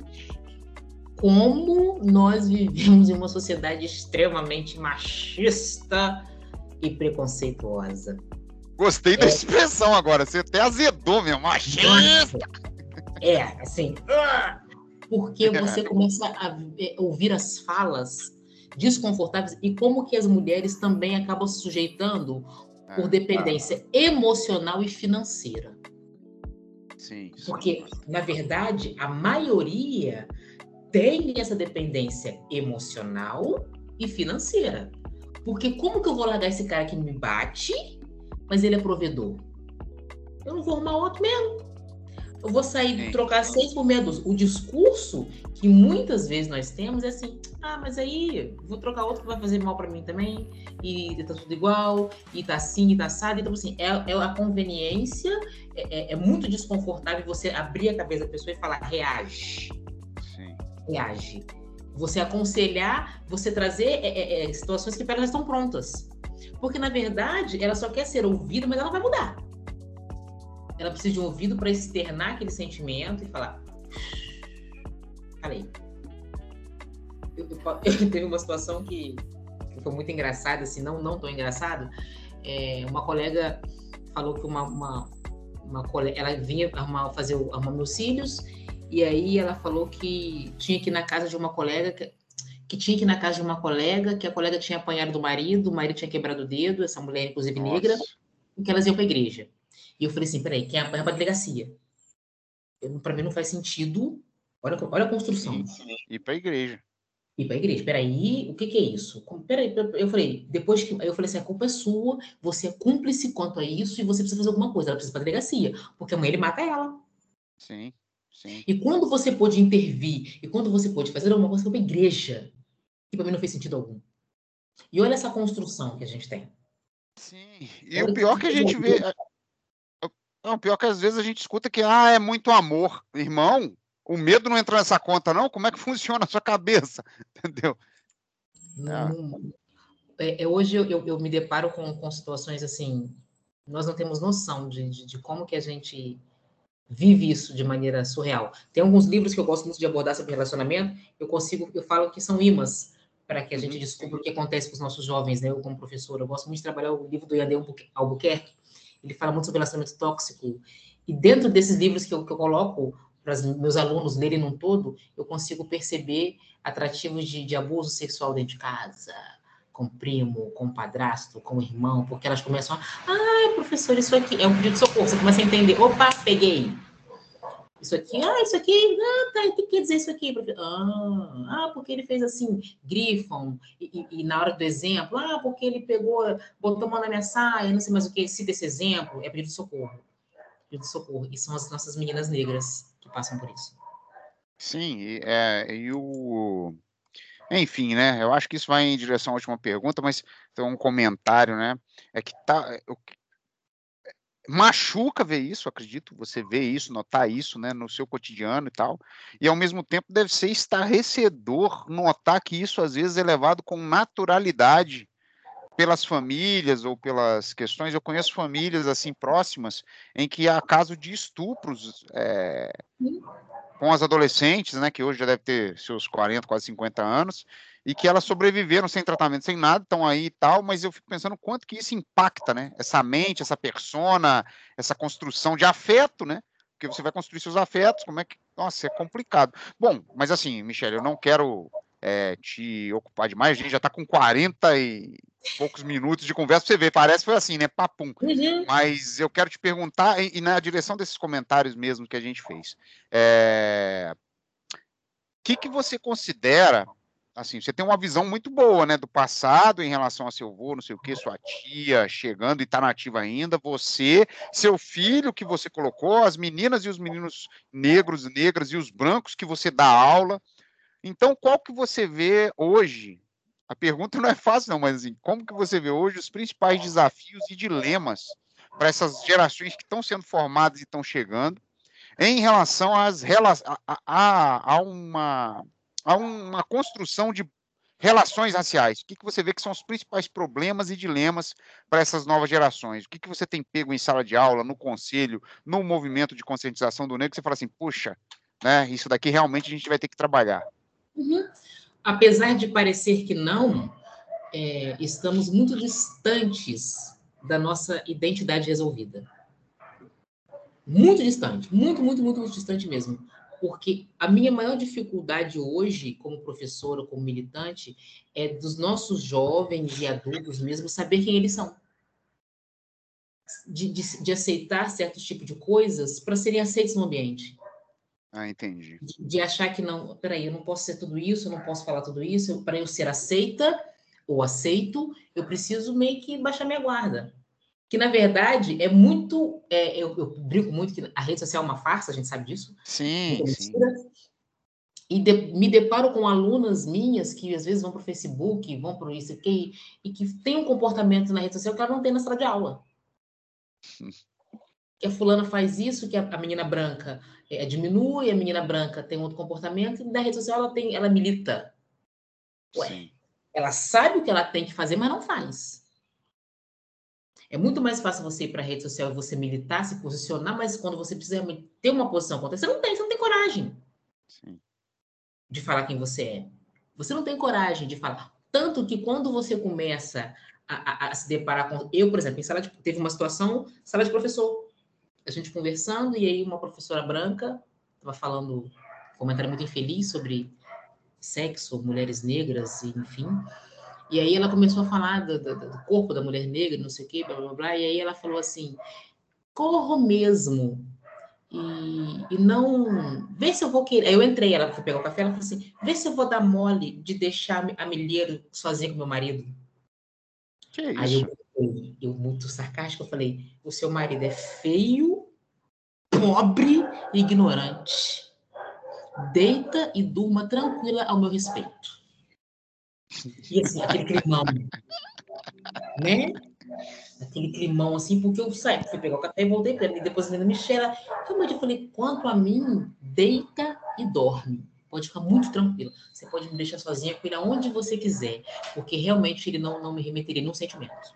Como nós vivemos em uma sociedade extremamente machista e preconceituosa. Gostei é. da expressão agora, você até azedou mesmo, machista! É, assim, porque você começa a ouvir as falas desconfortáveis e como que as mulheres também acabam se sujeitando por é, dependência emocional e financeira. Sim, sim. Porque, na verdade, a maioria tem essa dependência emocional e financeira. Porque como que eu vou largar esse cara que me bate, mas ele é provedor? Eu não vou arrumar outro mesmo. Eu vou sair, trocar seis por meia dúzia. O discurso que muitas vezes nós temos é assim: ah, mas aí vou trocar outro que vai fazer mal para mim também, e tá tudo igual, e tá assim, e tá assado. Então, assim, é, é a conveniência, é, é, é, muito desconfortável você abrir a cabeça da pessoa e falar: reage. Sim. Reage você aconselhar, você trazer é, é, é situações que elas estão prontas. Porque, na verdade, ela só quer ser ouvida, mas ela vai mudar. Ela precisa de um ouvido para externar aquele sentimento e falar. Falei. Eu, eu, eu, teve uma situação que, que, foi muito engraçada, assim, não, não tão engraçado. É, uma colega falou que uma, uma, uma colega, ela vinha arrumar, fazer arrumar meus cílios e aí ela falou que tinha que ir na casa de uma colega, que, que tinha que ir na casa de uma colega, que a colega tinha apanhado do marido, o marido tinha quebrado o dedo, essa mulher, inclusive Nossa. negra, e que elas iam para a igreja. E eu falei assim: peraí, quem apanha para a delegacia? Para mim não faz sentido. Olha, olha a construção. Ir para a igreja. Ir para a igreja. Peraí, o que, que é isso? Peraí, eu falei, depois que. Eu falei assim: a culpa é sua, você é cúmplice quanto a isso e você precisa fazer alguma coisa. Ela precisa ir para a delegacia, porque amanhã ele mata ela. Sim. Sim. E quando você pôde intervir, e quando você pôde fazer alguma coisa para a igreja, que para mim não fez sentido algum. E olha essa construção que a gente tem. Sim, e olha o pior que, que a gente vê. Não, o pior que às vezes a gente escuta que ah, é muito amor. Irmão, o medo não entra nessa conta, não? Como é que funciona a sua cabeça? Entendeu? É, é, hoje eu, eu, eu, me deparo com, com situações assim, nós não temos noção de, de, de como que a gente vive isso de maneira surreal. Tem alguns livros que eu gosto muito de abordar sobre relacionamento, eu consigo, eu falo que são imãs para que a gente uhum. descubra o que acontece com os nossos jovens, né? Eu, como professora, eu gosto muito de trabalhar o livro do Yandel Albuquerque. Ele fala muito sobre relacionamento tóxico. E dentro desses livros que eu, que eu coloco para os meus alunos lerem num todo, eu consigo perceber atrativos de, de abuso sexual dentro de casa, com primo, com padrasto, com irmão, porque elas começam a. Ai, professor, isso aqui é um pedido de socorro. Você começa a entender. Opa, peguei isso aqui, ah, isso aqui, ah, tá, o que quer dizer isso aqui? Ah, ah, porque ele fez assim, grifam, e, e, e, na hora do exemplo, ah, porque ele pegou, botou mão na minha saia, não sei mais o que, cita esse exemplo, é pedido de socorro. Pedido de socorro. E são as nossas meninas negras que passam por isso. Sim, e, é, e o. Enfim, né? Eu acho que isso vai em direção à última pergunta, mas tem um comentário, né? É que tá, o machuca ver isso, acredito, você vê isso, notar isso, né, no seu cotidiano e tal, e ao mesmo tempo deve ser estarrecedor notar que isso às vezes é levado com naturalidade pelas famílias ou pelas questões. Eu conheço famílias assim próximas em que há caso de estupros é, com as adolescentes, né, que hoje já deve ter seus 40, quase 50 anos, e que elas sobreviveram sem tratamento, sem nada, estão aí e tal, mas eu fico pensando quanto que isso impacta, né? Essa mente, essa persona, essa construção de afeto, né? Porque você vai construir seus afetos, como é que. Nossa, é complicado. Bom, mas assim, Michele, eu não quero é, te ocupar demais, a gente já está com 40 e poucos minutos de conversa, você vê, parece que foi assim, né? Papum. Uhum. Mas eu quero te perguntar, e, e, na direção desses comentários mesmo que a gente fez, é... o que, que você considera assim, você tem uma visão muito boa, né, do passado em relação a seu avô, não sei o que, sua tia chegando e está nativa ainda, você, seu filho que você colocou, as meninas e os meninos negros, negras e os brancos que você dá aula. Então, qual que você vê hoje? A pergunta não é fácil não, mas assim, como que você vê hoje os principais desafios e dilemas para essas gerações que estão sendo formadas e estão chegando em relação às a, a, a uma a uma construção de relações raciais. O que, que você vê que são os principais problemas e dilemas para essas novas gerações? O que, que você tem pego em sala de aula, no conselho, no movimento de conscientização do negro, que você fala assim, puxa, né, isso daqui realmente a gente vai ter que trabalhar. Uhum. Apesar de parecer que não, é, estamos muito distantes da nossa identidade resolvida. Muito distante, muito, muito, muito, muito distante mesmo porque a minha maior dificuldade hoje, como professora, como militante, é dos nossos jovens e adultos mesmo saber quem eles são. De, de, de aceitar certos tipos de coisas para serem aceitos no ambiente. Ah, entendi. De, de, achar que não, peraí, eu não posso ser tudo isso, eu não posso falar tudo isso, para eu ser aceita ou aceito, eu preciso meio que baixar minha guarda que na verdade é muito. É, eu, eu, brinco muito que a rede social é uma farsa, a gente sabe disso. Sim. sim. E de, me deparo com alunas minhas que às vezes vão para o Facebook, vão para o isso aqui, e que tem um comportamento na rede social que ela não tem na sala de aula. Que a fulana faz isso, que a, a menina branca é, diminui, a menina branca tem outro comportamento, e na rede social ela tem, ela milita. Ué, Sim. ela sabe o que ela tem que fazer, mas não faz. É muito mais fácil você ir para a rede social e você militar, se posicionar, mas quando você precisa ter uma posição contra, você não tem, você não tem coragem Sim. de falar quem você é. Você não tem coragem de falar. Tanto que quando você começa a, a, a se deparar com. Eu, por exemplo, em sala de, teve uma situação, sala de professor, a gente conversando, e aí uma professora branca estava falando, um comentário muito infeliz sobre sexo, mulheres negras, enfim. E aí ela começou a falar do, do, do corpo da mulher negra, não sei o quê, blá, blá, blá. E aí ela falou assim, corro mesmo. E, e não... Vê se eu vou querer... Aí eu entrei, ela foi pegar o café, ela falou assim, vê se eu vou dar mole de deixar a milheiro sozinha com meu marido. Que isso? Aí eu, eu, muito sarcástico, eu falei, o seu marido é feio, pobre e ignorante. Deita e durma tranquila ao meu respeito. E assim, aquele climão, né? Aquele climão assim, porque eu saí, fui pegar o café e voltei para mim. Depois a Michela, realmente eu falei, quanto a mim, deita e dorme. Pode ficar muito tranquila. Você pode me deixar sozinha com ele aonde você quiser, porque realmente ele não, não me remeteria nenhum sentimento.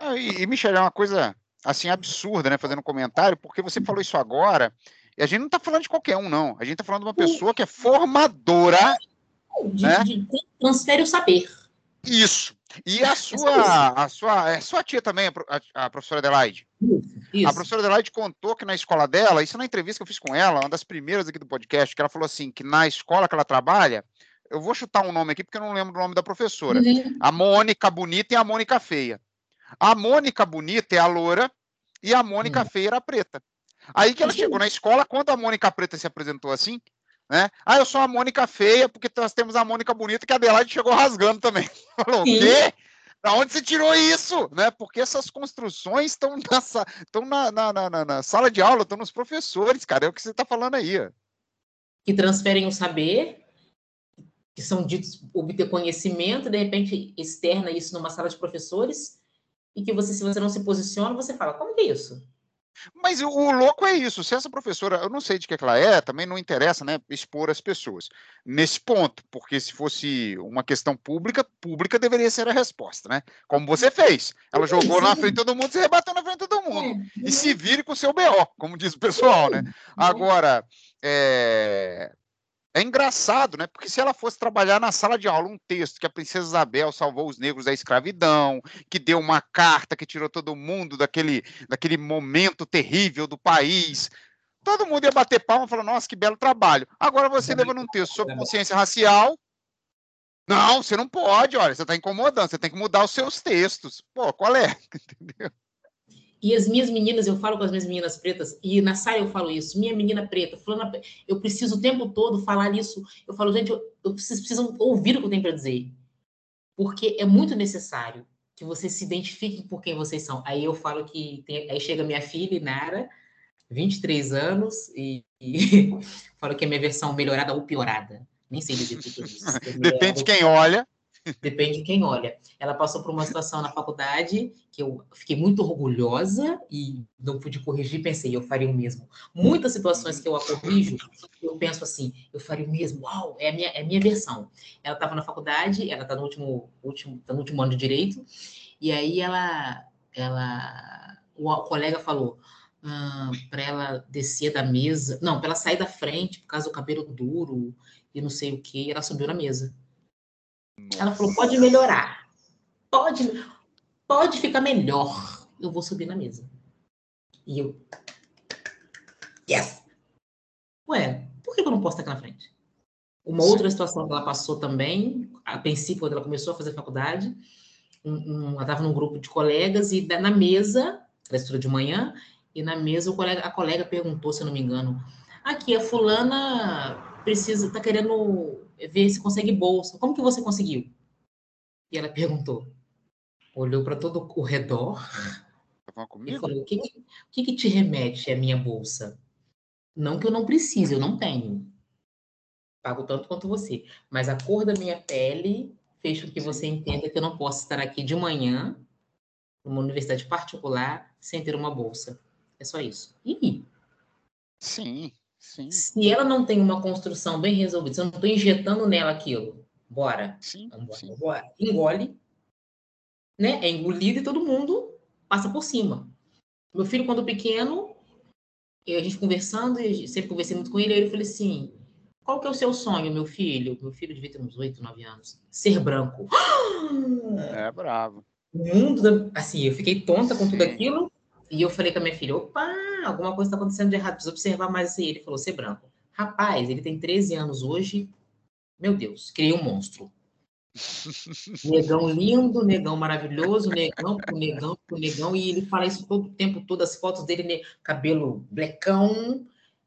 Ah, e, e Michele, é uma coisa assim absurda, né? Fazendo um comentário, porque você falou isso agora, e a gente não está falando de qualquer um, não. A gente está falando de uma pessoa que é formadora de, né? de, transfere o saber. Isso. E a sua, a sua, é sua tia também, a, a professora Adelaide? Isso. A professora Adelaide contou que na escola dela, isso na entrevista que eu fiz com ela, uma das primeiras aqui do podcast, que ela falou assim, que na escola que ela trabalha, eu vou chutar um nome aqui porque eu não lembro o nome da professora. Uhum. A Mônica Bonita e a Mônica Feia. A Mônica Bonita é a loura e a Mônica uhum. Feia era a preta. Aí que ela chegou na escola, quando a Mônica Preta se apresentou assim, né? Ah, eu sou a Mônica Feia, porque nós temos a Mônica Bonita, que a Adelaide chegou rasgando também. Falou, o quê? Da onde você tirou isso? Né? Porque essas construções estão na, na, na, na, na sala de aula, estão nos professores, cara. É o que você está falando aí. Ó. Que transferem o saber, que são ditos obter conhecimento, de repente externa isso numa sala de professores, e que você, se você não se posiciona, você fala, como que é isso? Mas o, louco é isso. Se essa professora, eu não sei de que, é que ela é, também não interessa, né, expor as pessoas nesse ponto, porque se fosse uma questão pública, pública deveria ser a resposta, né? Como você fez. Ela jogou na frente de todo mundo, você rebateu na frente de todo mundo. É, e se vire com o seu BO, como diz o pessoal, né? Agora, é, é engraçado, né? Porque se ela fosse trabalhar na sala de aula um texto que a princesa Isabel salvou os negros da escravidão, que deu uma carta que tirou todo mundo daquele, daquele momento terrível do país, todo mundo ia bater palma e falar: nossa, que belo trabalho. Agora você leva num texto sobre consciência racial. Não, você não pode, olha, você está incomodando, você tem que mudar os seus textos. Pô, qual é? Entendeu? E as minhas meninas, eu falo com as minhas meninas pretas, e na saia eu falo isso, minha menina preta, eu preciso o tempo todo falar isso. Eu falo, gente, eu, precisam ouvir o que eu tenho para dizer. Porque é muito necessário que vocês se identifiquem por quem vocês são. Aí eu falo que. Tem, aí chega minha filha, Inara, 23 anos, e, e falo que é minha versão melhorada ou piorada. Nem sei dizer tudo isso. Depende de quem olha. Depende de quem olha. Ela passou por uma situação na faculdade que eu fiquei muito orgulhosa e não pude corrigir, pensei, eu faria o mesmo. Muitas situações que eu a corrijo, eu penso assim, eu faria o mesmo, uau, é a minha, é a minha versão. Ela estava na faculdade, ela está no último, último, tá no último ano de Direito, e aí ela, ela o colega falou, ah, para ela descer da mesa, não, para ela sair da frente por causa do cabelo duro e não sei o que, ela subiu na mesa. Nossa. Ela falou: pode melhorar. Pode, pode ficar melhor. Eu vou subir na mesa. E eu. Yes! Ué, por que eu não posso estar aqui na frente? Uma Sim. outra situação que ela passou também, a princípio, quando ela começou a fazer faculdade, um, um, ela estava num grupo de colegas e na mesa, ela estudou de manhã, e na mesa colega, a colega perguntou, se eu não me engano, aqui a fulana precisa, está querendo ver se consegue bolsa. Como que você conseguiu? E ela perguntou. Olhou para todo o redor e falou: o que, o que, que te remete à minha bolsa? Não que eu não precise, eu não tenho. Pago tanto quanto você. Mas a cor da minha pele fez com que você entenda que eu não posso estar aqui de manhã, numa universidade particular, sem ter uma bolsa. É só isso. E Sim, Sim. Se ela não tem uma construção bem resolvida, se eu não estou injetando nela aquilo, bora. Sim, Vambora, sim. Bora. Engole, né? É engolido e todo mundo passa por cima. Meu filho, quando pequeno, a gente conversando, e sempre conversei muito com ele, aí ele falou assim: qual que é o seu sonho, meu filho? Meu filho devia ter uns 8, 9 anos. Ser branco. É bravo. Mundo, assim, eu fiquei tonta com tudo aquilo. E eu falei com a minha filha, opa, alguma coisa está acontecendo de errado, preciso observar mais aí. Ele falou, ser branco. Rapaz, ele tem 13 anos hoje. Meu Deus, criei um monstro. negão lindo, negão maravilhoso, negão pro negão pro negão, e ele fala isso todo o tempo, todas as fotos dele, né, cabelo blecão,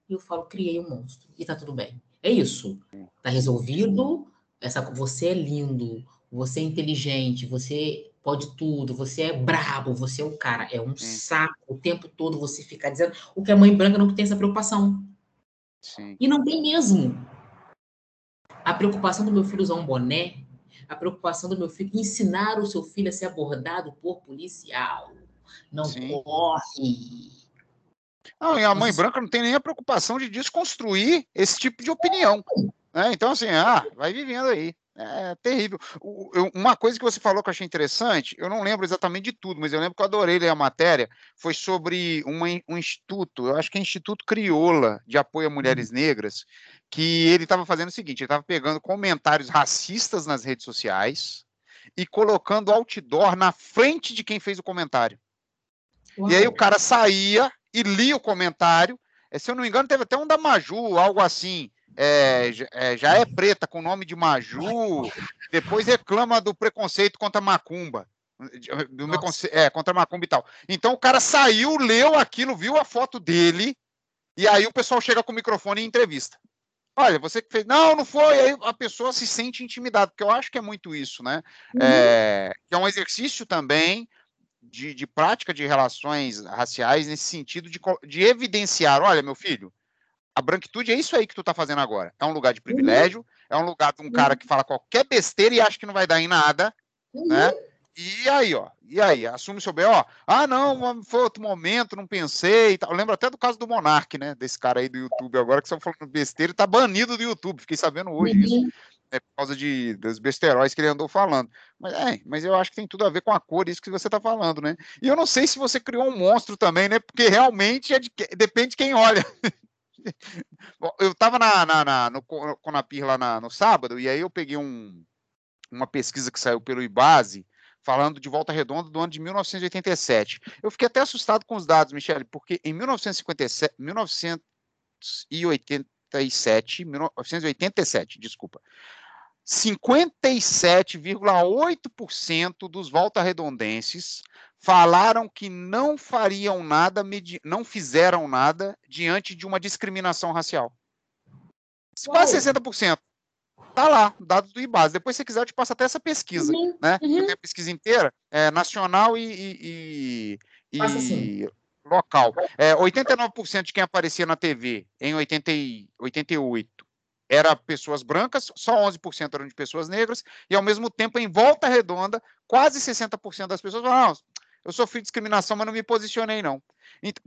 e eu falo, criei um monstro, e tá tudo bem. É isso, tá resolvido, essa, você é lindo, você é inteligente, você pode tudo, você é brabo, você é o cara. É um saco o tempo todo você ficar dizendo o que a mãe branca não tem essa preocupação. Sim. E não tem mesmo. A preocupação do meu filho usar um boné, a preocupação do meu filho ensinar o seu filho a ser abordado por policial. Não Sim. corre. Não, e a mãe branca não tem nem a preocupação de desconstruir esse tipo de opinião. Né? Então, assim, ah, vai vivendo aí. É terrível. uma coisa que você falou que eu achei interessante, eu não lembro exatamente de tudo, mas eu lembro que eu adorei ler a matéria, foi sobre uma, um instituto, eu acho que é Instituto Crioula, de apoio a mulheres uhum. negras, que ele estava fazendo o seguinte, ele estava pegando comentários racistas nas redes sociais e colocando outdoor na frente de quem fez o comentário. Uau. E aí o cara saía e lia o comentário, eh, se eu não me engano, teve até um da Maju, algo assim, é, é, já é preta com o nome de Maju, depois reclama do preconceito contra Macumba. Do é, contra Macumba e tal. Então o cara saiu, leu aquilo, viu a foto dele, e aí o pessoal chega com o microfone e entrevista. Olha, você que fez. Não, não foi. Aí a pessoa se sente intimidada, porque eu acho que é muito isso, né? Uhum. É, que é um exercício também de, de prática de relações raciais nesse sentido de, de evidenciar: olha, meu filho, a branquitude é isso aí que tu tá fazendo agora. É um lugar de uhum. privilégio, uhum. é um lugar de um cara uhum. que fala qualquer besteira e acha que não vai dar em nada, uhum. né? E aí, ó, e aí, assume seu B.O. Ah, não, foi outro momento, não pensei e tal. Eu lembro até do caso do Monark, né? Desse cara aí do YouTube agora que estão falando besteira e tá banido do YouTube. Fiquei sabendo hoje uhum. isso. É por causa de, dos besteróis que ele andou falando. Mas é, mas eu acho que tem tudo a ver com a cor, isso que você está falando, né? E eu não sei se você criou um monstro também, né? Porque realmente é de, depende de quem olha. eu estava na, na, na, no Conapir lá na, no sábado, e aí eu peguei um, uma pesquisa que saiu pelo IBASE, falando de Volta Redonda do ano de 1987. Eu fiquei até assustado com os dados, Michele, porque em 1957, 1987, 1987, desculpa, 57,8% dos volta-redondenses falaram que não fariam nada, não fizeram nada diante de uma discriminação racial. Quase 60%. Tá lá, dados do IBAS. Depois, se quiser, eu te passo até essa pesquisa, uhum, né? Uhum. Tem a pesquisa inteira, é, nacional e, e, e local. É, 89% de quem aparecia na TV em 80, 88 era pessoas brancas, só 11% eram de pessoas negras, e ao mesmo tempo, em volta redonda, quase 60% das pessoas falaram, eu sofri discriminação, mas não me posicionei, não.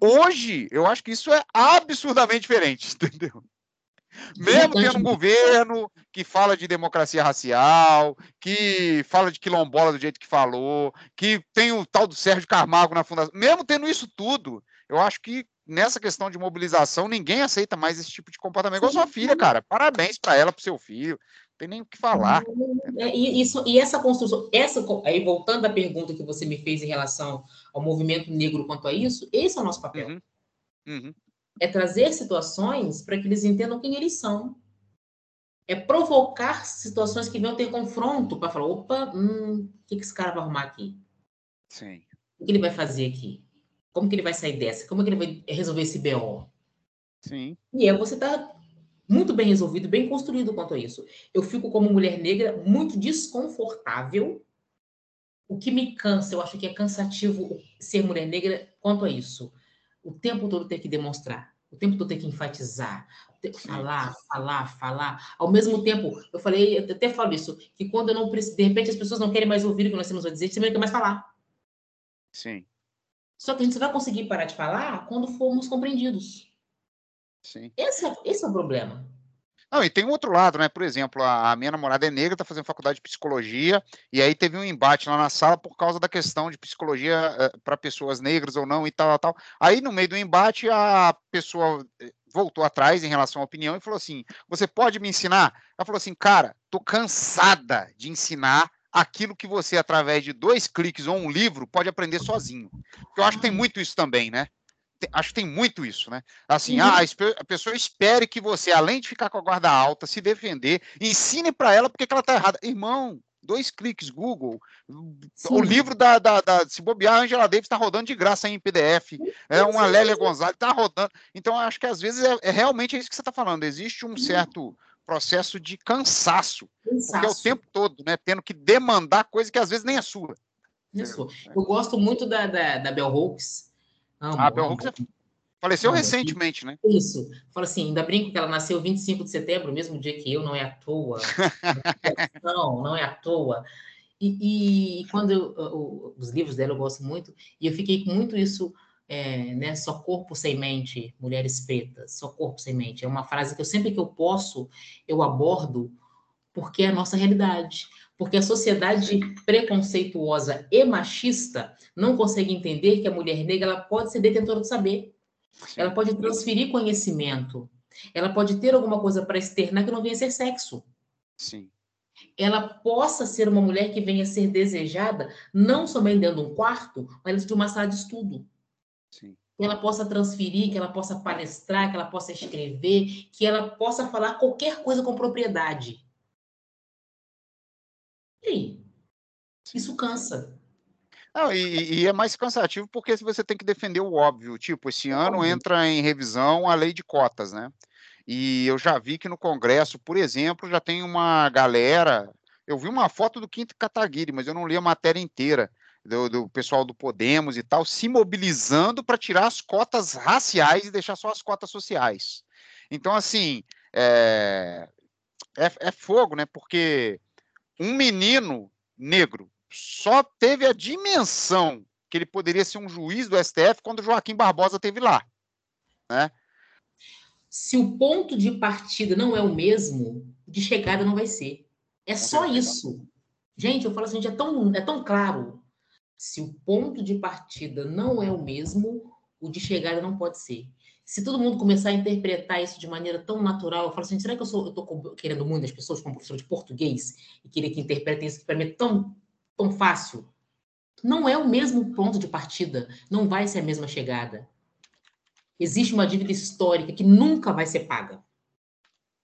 Hoje, eu acho que isso é absurdamente diferente, entendeu? Mesmo tendo um governo que fala de democracia racial, que fala de quilombola do jeito que falou, que tem o tal do Sérgio Carmago na fundação, mesmo tendo isso tudo, eu acho que nessa questão de mobilização, ninguém aceita mais esse tipo de comportamento. Igual sua filha, cara. Parabéns para ela, para seu filho tem nem o que falar. É, e, isso, e essa construção, essa, aí voltando à pergunta que você me fez em relação ao movimento negro quanto a isso, esse é o nosso papel. Uhum. Uhum. É trazer situações para que eles entendam quem eles são. É provocar situações que venham ter confronto para falar: opa, hum, o que, que esse cara vai arrumar aqui? Sim. O que ele vai fazer aqui? Como que ele vai sair dessa? Como que ele vai resolver esse BO? Sim. E aí você está muito bem resolvido, bem construído quanto a isso. Eu fico como mulher negra muito desconfortável. O que me cansa, eu acho que é cansativo ser mulher negra quanto a isso. O tempo todo ter que demonstrar, o tempo todo ter que enfatizar, ter que falar, falar, falar. Ao mesmo tempo, eu falei, eu até falo isso, que quando eu não preciso, de repente as pessoas não querem mais ouvir o que nós temos a dizer, você não quer mais falar. Sim. Só que a gente só vai conseguir parar de falar quando formos compreendidos. Sim. Esse é, esse é o problema. Não, e tem um outro lado, né? Por exemplo, a, a minha namorada é negra, está fazendo faculdade de psicologia, e aí teve um embate lá na sala por causa da questão de psicologia uh, eh, para pessoas negras ou não e tal, tal. Aí, no meio do embate, a pessoa eh, voltou atrás em relação à opinião e falou assim: Você pode me ensinar? Ela falou assim: Cara, tô cansada de ensinar aquilo que você, através de dois cliques ou um livro, pode aprender sozinho. Eu acho que tem muito isso também, né? Acho que tem muito isso, né? Assim, uhum. ah, a pessoa espere que você, além de ficar com a guarda alta, se defender, ensine para ela porque ela está errada. Irmão, dois cliques, Google. Sim. O livro da, da, da, Se bobear, a Angela Davis está rodando de graça em PDF. É uma Lélia Gonzalez, está rodando. Então, acho que às vezes é, é realmente isso que você está falando. Existe um uhum. certo processo de cansaço, cansaço, porque é o tempo todo, né? Tendo que demandar coisa que às vezes nem é sua. Isso. Eu gosto muito da, da, da Bell Hooks, Amo, ah, Bell Hooks é faleceu amo. recentemente, né? Isso. Fala assim, ainda brinco que ela nasceu 25 de setembro, mesmo dia que eu, não é à toa. não, não é à toa. E, e quando eu, eu, os livros dela eu gosto muito, e eu fiquei com muito isso, é, né? Só corpo sem mente, mulheres pretas, só corpo sem mente. É uma frase que eu sempre que eu posso, eu abordo porque é a nossa realidade. Porque a sociedade preconceituosa e machista não consegue entender que a mulher negra ela pode ser detentora do saber. Ela pode transferir conhecimento. Ela pode ter alguma coisa para externar que não venha a ser sexo. Sim. Ela possa ser uma mulher que venha a ser desejada, não somente dentro de um quarto, mas dentro de uma sala de estudo. Sim. Que ela possa transferir, que ela possa palestrar, que ela possa escrever, que ela possa falar qualquer coisa com propriedade. Aí? Isso cansa. Não, e, e, é mais cansativo porque você tem que defender o óbvio. Tipo, esse ano entra em revisão a lei de cotas, né? E eu já vi que no Congresso, por exemplo, já tem uma galera. Eu vi uma foto do Quinto Kataguiri, mas eu não li a matéria inteira. Do, do pessoal do Podemos e tal, se mobilizando para tirar as cotas raciais e deixar só as cotas sociais. Então, assim, é, é, é fogo, né? Porque um menino negro só teve a dimensão que ele poderia ser um juiz do STF quando Joaquim Barbosa teve lá, né? Se o ponto de partida não é o mesmo, de chegada não vai ser. É só isso. Gente, eu falo assim, é tão, é tão claro. Se o ponto de partida não é o mesmo, o de chegada não pode ser. Se todo mundo começar a interpretar isso de maneira tão natural, eu falo assim, será que eu sou, eu tô querendo muito as pessoas como professor de português e querer que interpretem isso que para mim é tão tão fácil. Não é o mesmo ponto de partida, não vai ser a mesma chegada. Existe uma dívida histórica que nunca vai ser paga.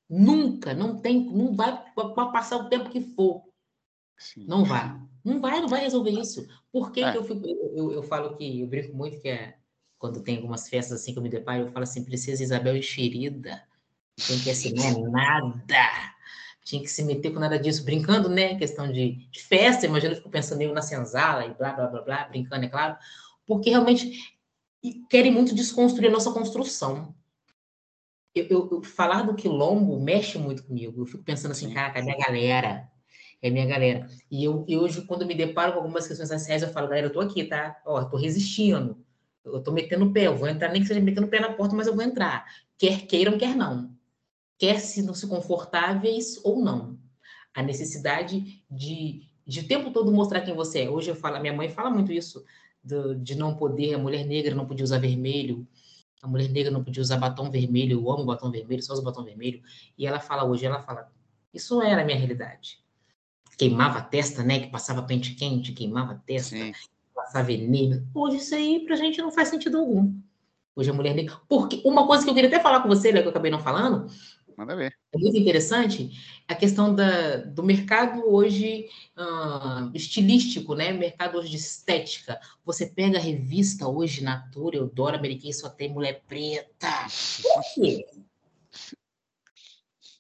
Nunca, não tem, não vai passar o tempo que for. Sim. Não vai. Não vai, não vai resolver isso. Por que, é. que eu, fico, eu, eu, falo que eu brinco muito que é quando tem algumas festas assim que eu me deparo, eu falo assim, princesa Isabel enxerida. Tem que assim, não é nada tinha que se meter com nada disso, brincando, né? Questão de, de festa, imagina, eu fico pensando eu na senzala e blá, blá, blá, blá, brincando, é claro, porque realmente querem muito desconstruir a nossa construção. Eu, eu, eu, falar do quilombo mexe muito comigo. Eu fico pensando assim, cara, é minha galera. É minha galera. E eu, eu hoje, quando me deparo com algumas questões raciais, eu falo, galera, eu tô aqui, tá? Ó, tô resistindo. Eu tô metendo o pé, eu vou entrar, nem que seja metendo o pé na porta, mas eu vou entrar. Quer queiram, quer não quer se não se confortáveis ou não. A necessidade de, de o tempo todo mostrar quem você é. Hoje eu falo, minha mãe fala muito isso, do, de não poder, a mulher negra não podia usar vermelho, a mulher negra não podia usar batom vermelho, eu amo batom vermelho, só uso batom vermelho. E ela fala hoje, ela fala, isso era a minha realidade. Queimava a testa, né? Que passava pente quente, queimava a testa, Sim. Passava veneno. Hoje isso aí pra gente não faz sentido algum. Hoje a mulher negra. Porque uma coisa que eu queria até falar com você, né, que eu acabei não falando, Manda ver. É muito interessante a questão da, do mercado hoje uh, estilístico, né? Mercado hoje de estética. Você pega a revista hoje, Natura, Eudora, Americana, só tem mulher preta. Por quê?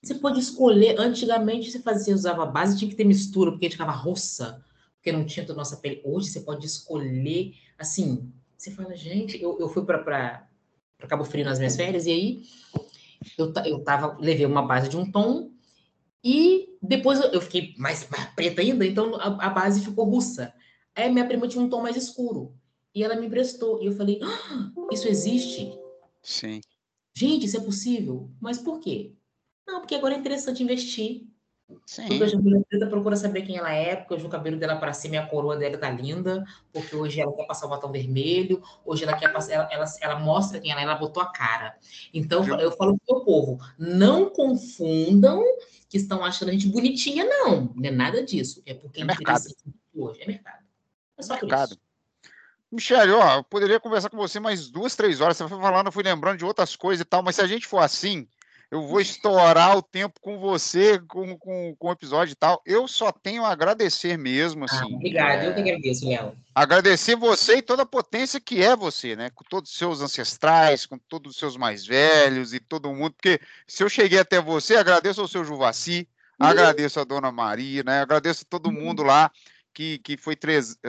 Você pode escolher. Antigamente você fazia, usava base, tinha que ter mistura, porque a gente ficava roça, porque não tinha toda a nossa pele. Hoje você pode escolher, assim, você fala, gente, eu, eu fui para Cabo Frio nas minhas férias, e aí eu, eu tava, levei uma base de um tom e depois eu fiquei mais, mais preta ainda, então a, a, base ficou russa. Aí minha prima tinha um tom mais escuro e ela me emprestou. E eu falei: ah, Isso existe? Sim. Gente, isso é possível? Mas por quê? Não, porque agora é interessante investir. Sim. Porque hoje a mulher preta procura saber quem ela é, porque hoje o cabelo dela para cima e a coroa dela tá linda, porque hoje ela quer passar o batom vermelho, hoje ela quer passar, ela, ela, ela mostra quem ela é, ela botou a cara. Então, eu, eu falo pro meu povo, não confundam que estão achando a gente bonitinha, não. Não é nada disso. É porque é mercado. hoje. É mercado. É só mercado. Michele, ó, eu poderia conversar com você mais duas, três horas. Você foi falando, eu fui lembrando de outras coisas e tal, mas se a gente for assim, eu vou estourar o tempo com você, com, com, com o episódio e tal. Eu só tenho a agradecer mesmo, assim. Ah, obrigado, é... eu que agradeço, Léo. Agradecer você e toda a potência que é você, né? Com todos os seus ancestrais, com todos os seus mais velhos e todo mundo, porque se eu cheguei até você, agradeço ao seu Juvaci, uhum. agradeço a dona Maria, né? Agradeço a todo uhum. mundo lá que, que foi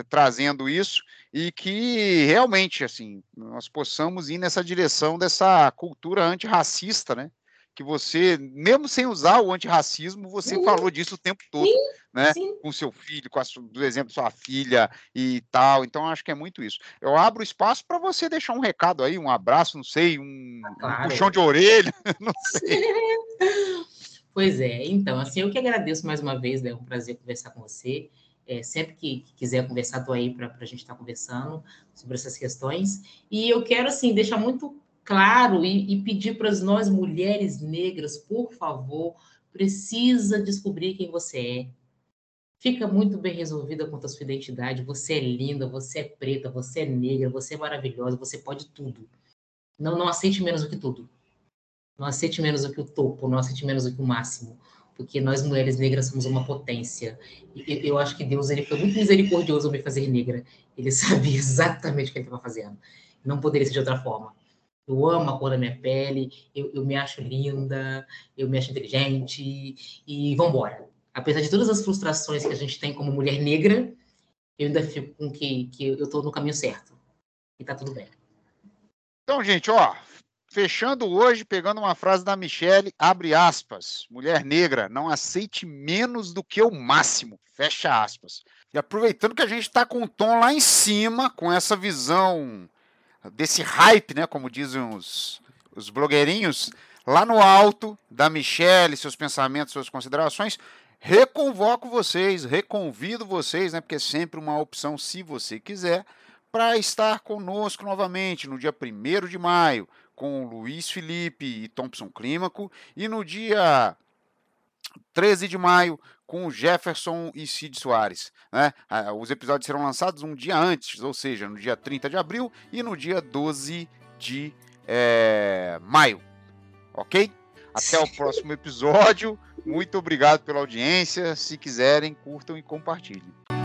trazendo isso e que realmente, assim, nós possamos ir nessa direção dessa cultura antirracista, né? Que você, mesmo sem usar o antirracismo, você uhum. falou disso o tempo todo, sim, né? Sim. Com seu filho, com a, do exemplo sua filha e tal. Então, acho que é muito isso. Eu abro espaço para você deixar um recado aí, um abraço, não sei, um, ah, claro. um puxão de orelha, não sei. Pois é, então, assim, eu que agradeço mais uma vez, né? É um prazer conversar com você. É, sempre que, que, quiser conversar, estou aí para a gente estar tá conversando sobre essas questões. E eu quero, assim, deixar muito claro e, e pedir para nós, mulheres negras, por favor, precisa descobrir quem você é. Fica muito bem resolvida quanto à sua identidade. Você é linda, você é preta, você é negra, você é maravilhosa, você pode tudo. Não, não aceite menos do que tudo. Não aceite menos do que o topo, não aceite menos do que o máximo. Porque nós, mulheres negras, somos uma potência. Eu acho que Deus ele foi muito misericordioso ao me fazer negra. Ele sabia exatamente o que ele estava fazendo. Não poderia ser de outra forma. Eu amo a cor da minha pele, eu, eu me acho linda, eu me acho inteligente, e vamos embora. Apesar de todas as frustrações que a gente tem como mulher negra, eu ainda fico com que, que eu estou no caminho certo. E tá tudo bem. Então, gente, ó, fechando hoje, pegando uma frase da Michelle, abre aspas, mulher negra, não aceite menos do que o máximo, fecha aspas. E aproveitando que a gente está com o tom lá em cima, com essa visão desse hype, né, como dizem os, os blogueirinhos, lá no alto da Michelle, seus pensamentos, suas considerações, reconvoco vocês, reconvido vocês, né, porque é sempre uma opção, se você quiser, para estar conosco novamente no dia 1 de maio, com Luiz Felipe e Thompson Clímaco, e no dia 13 de maio, com Jefferson e Cid Soares. Né? Os episódios serão lançados um dia antes, ou seja, no dia 30 de abril e no dia 12 de é, maio. Ok? Até o próximo episódio. Muito obrigado pela audiência. Se quiserem, curtam e compartilhem.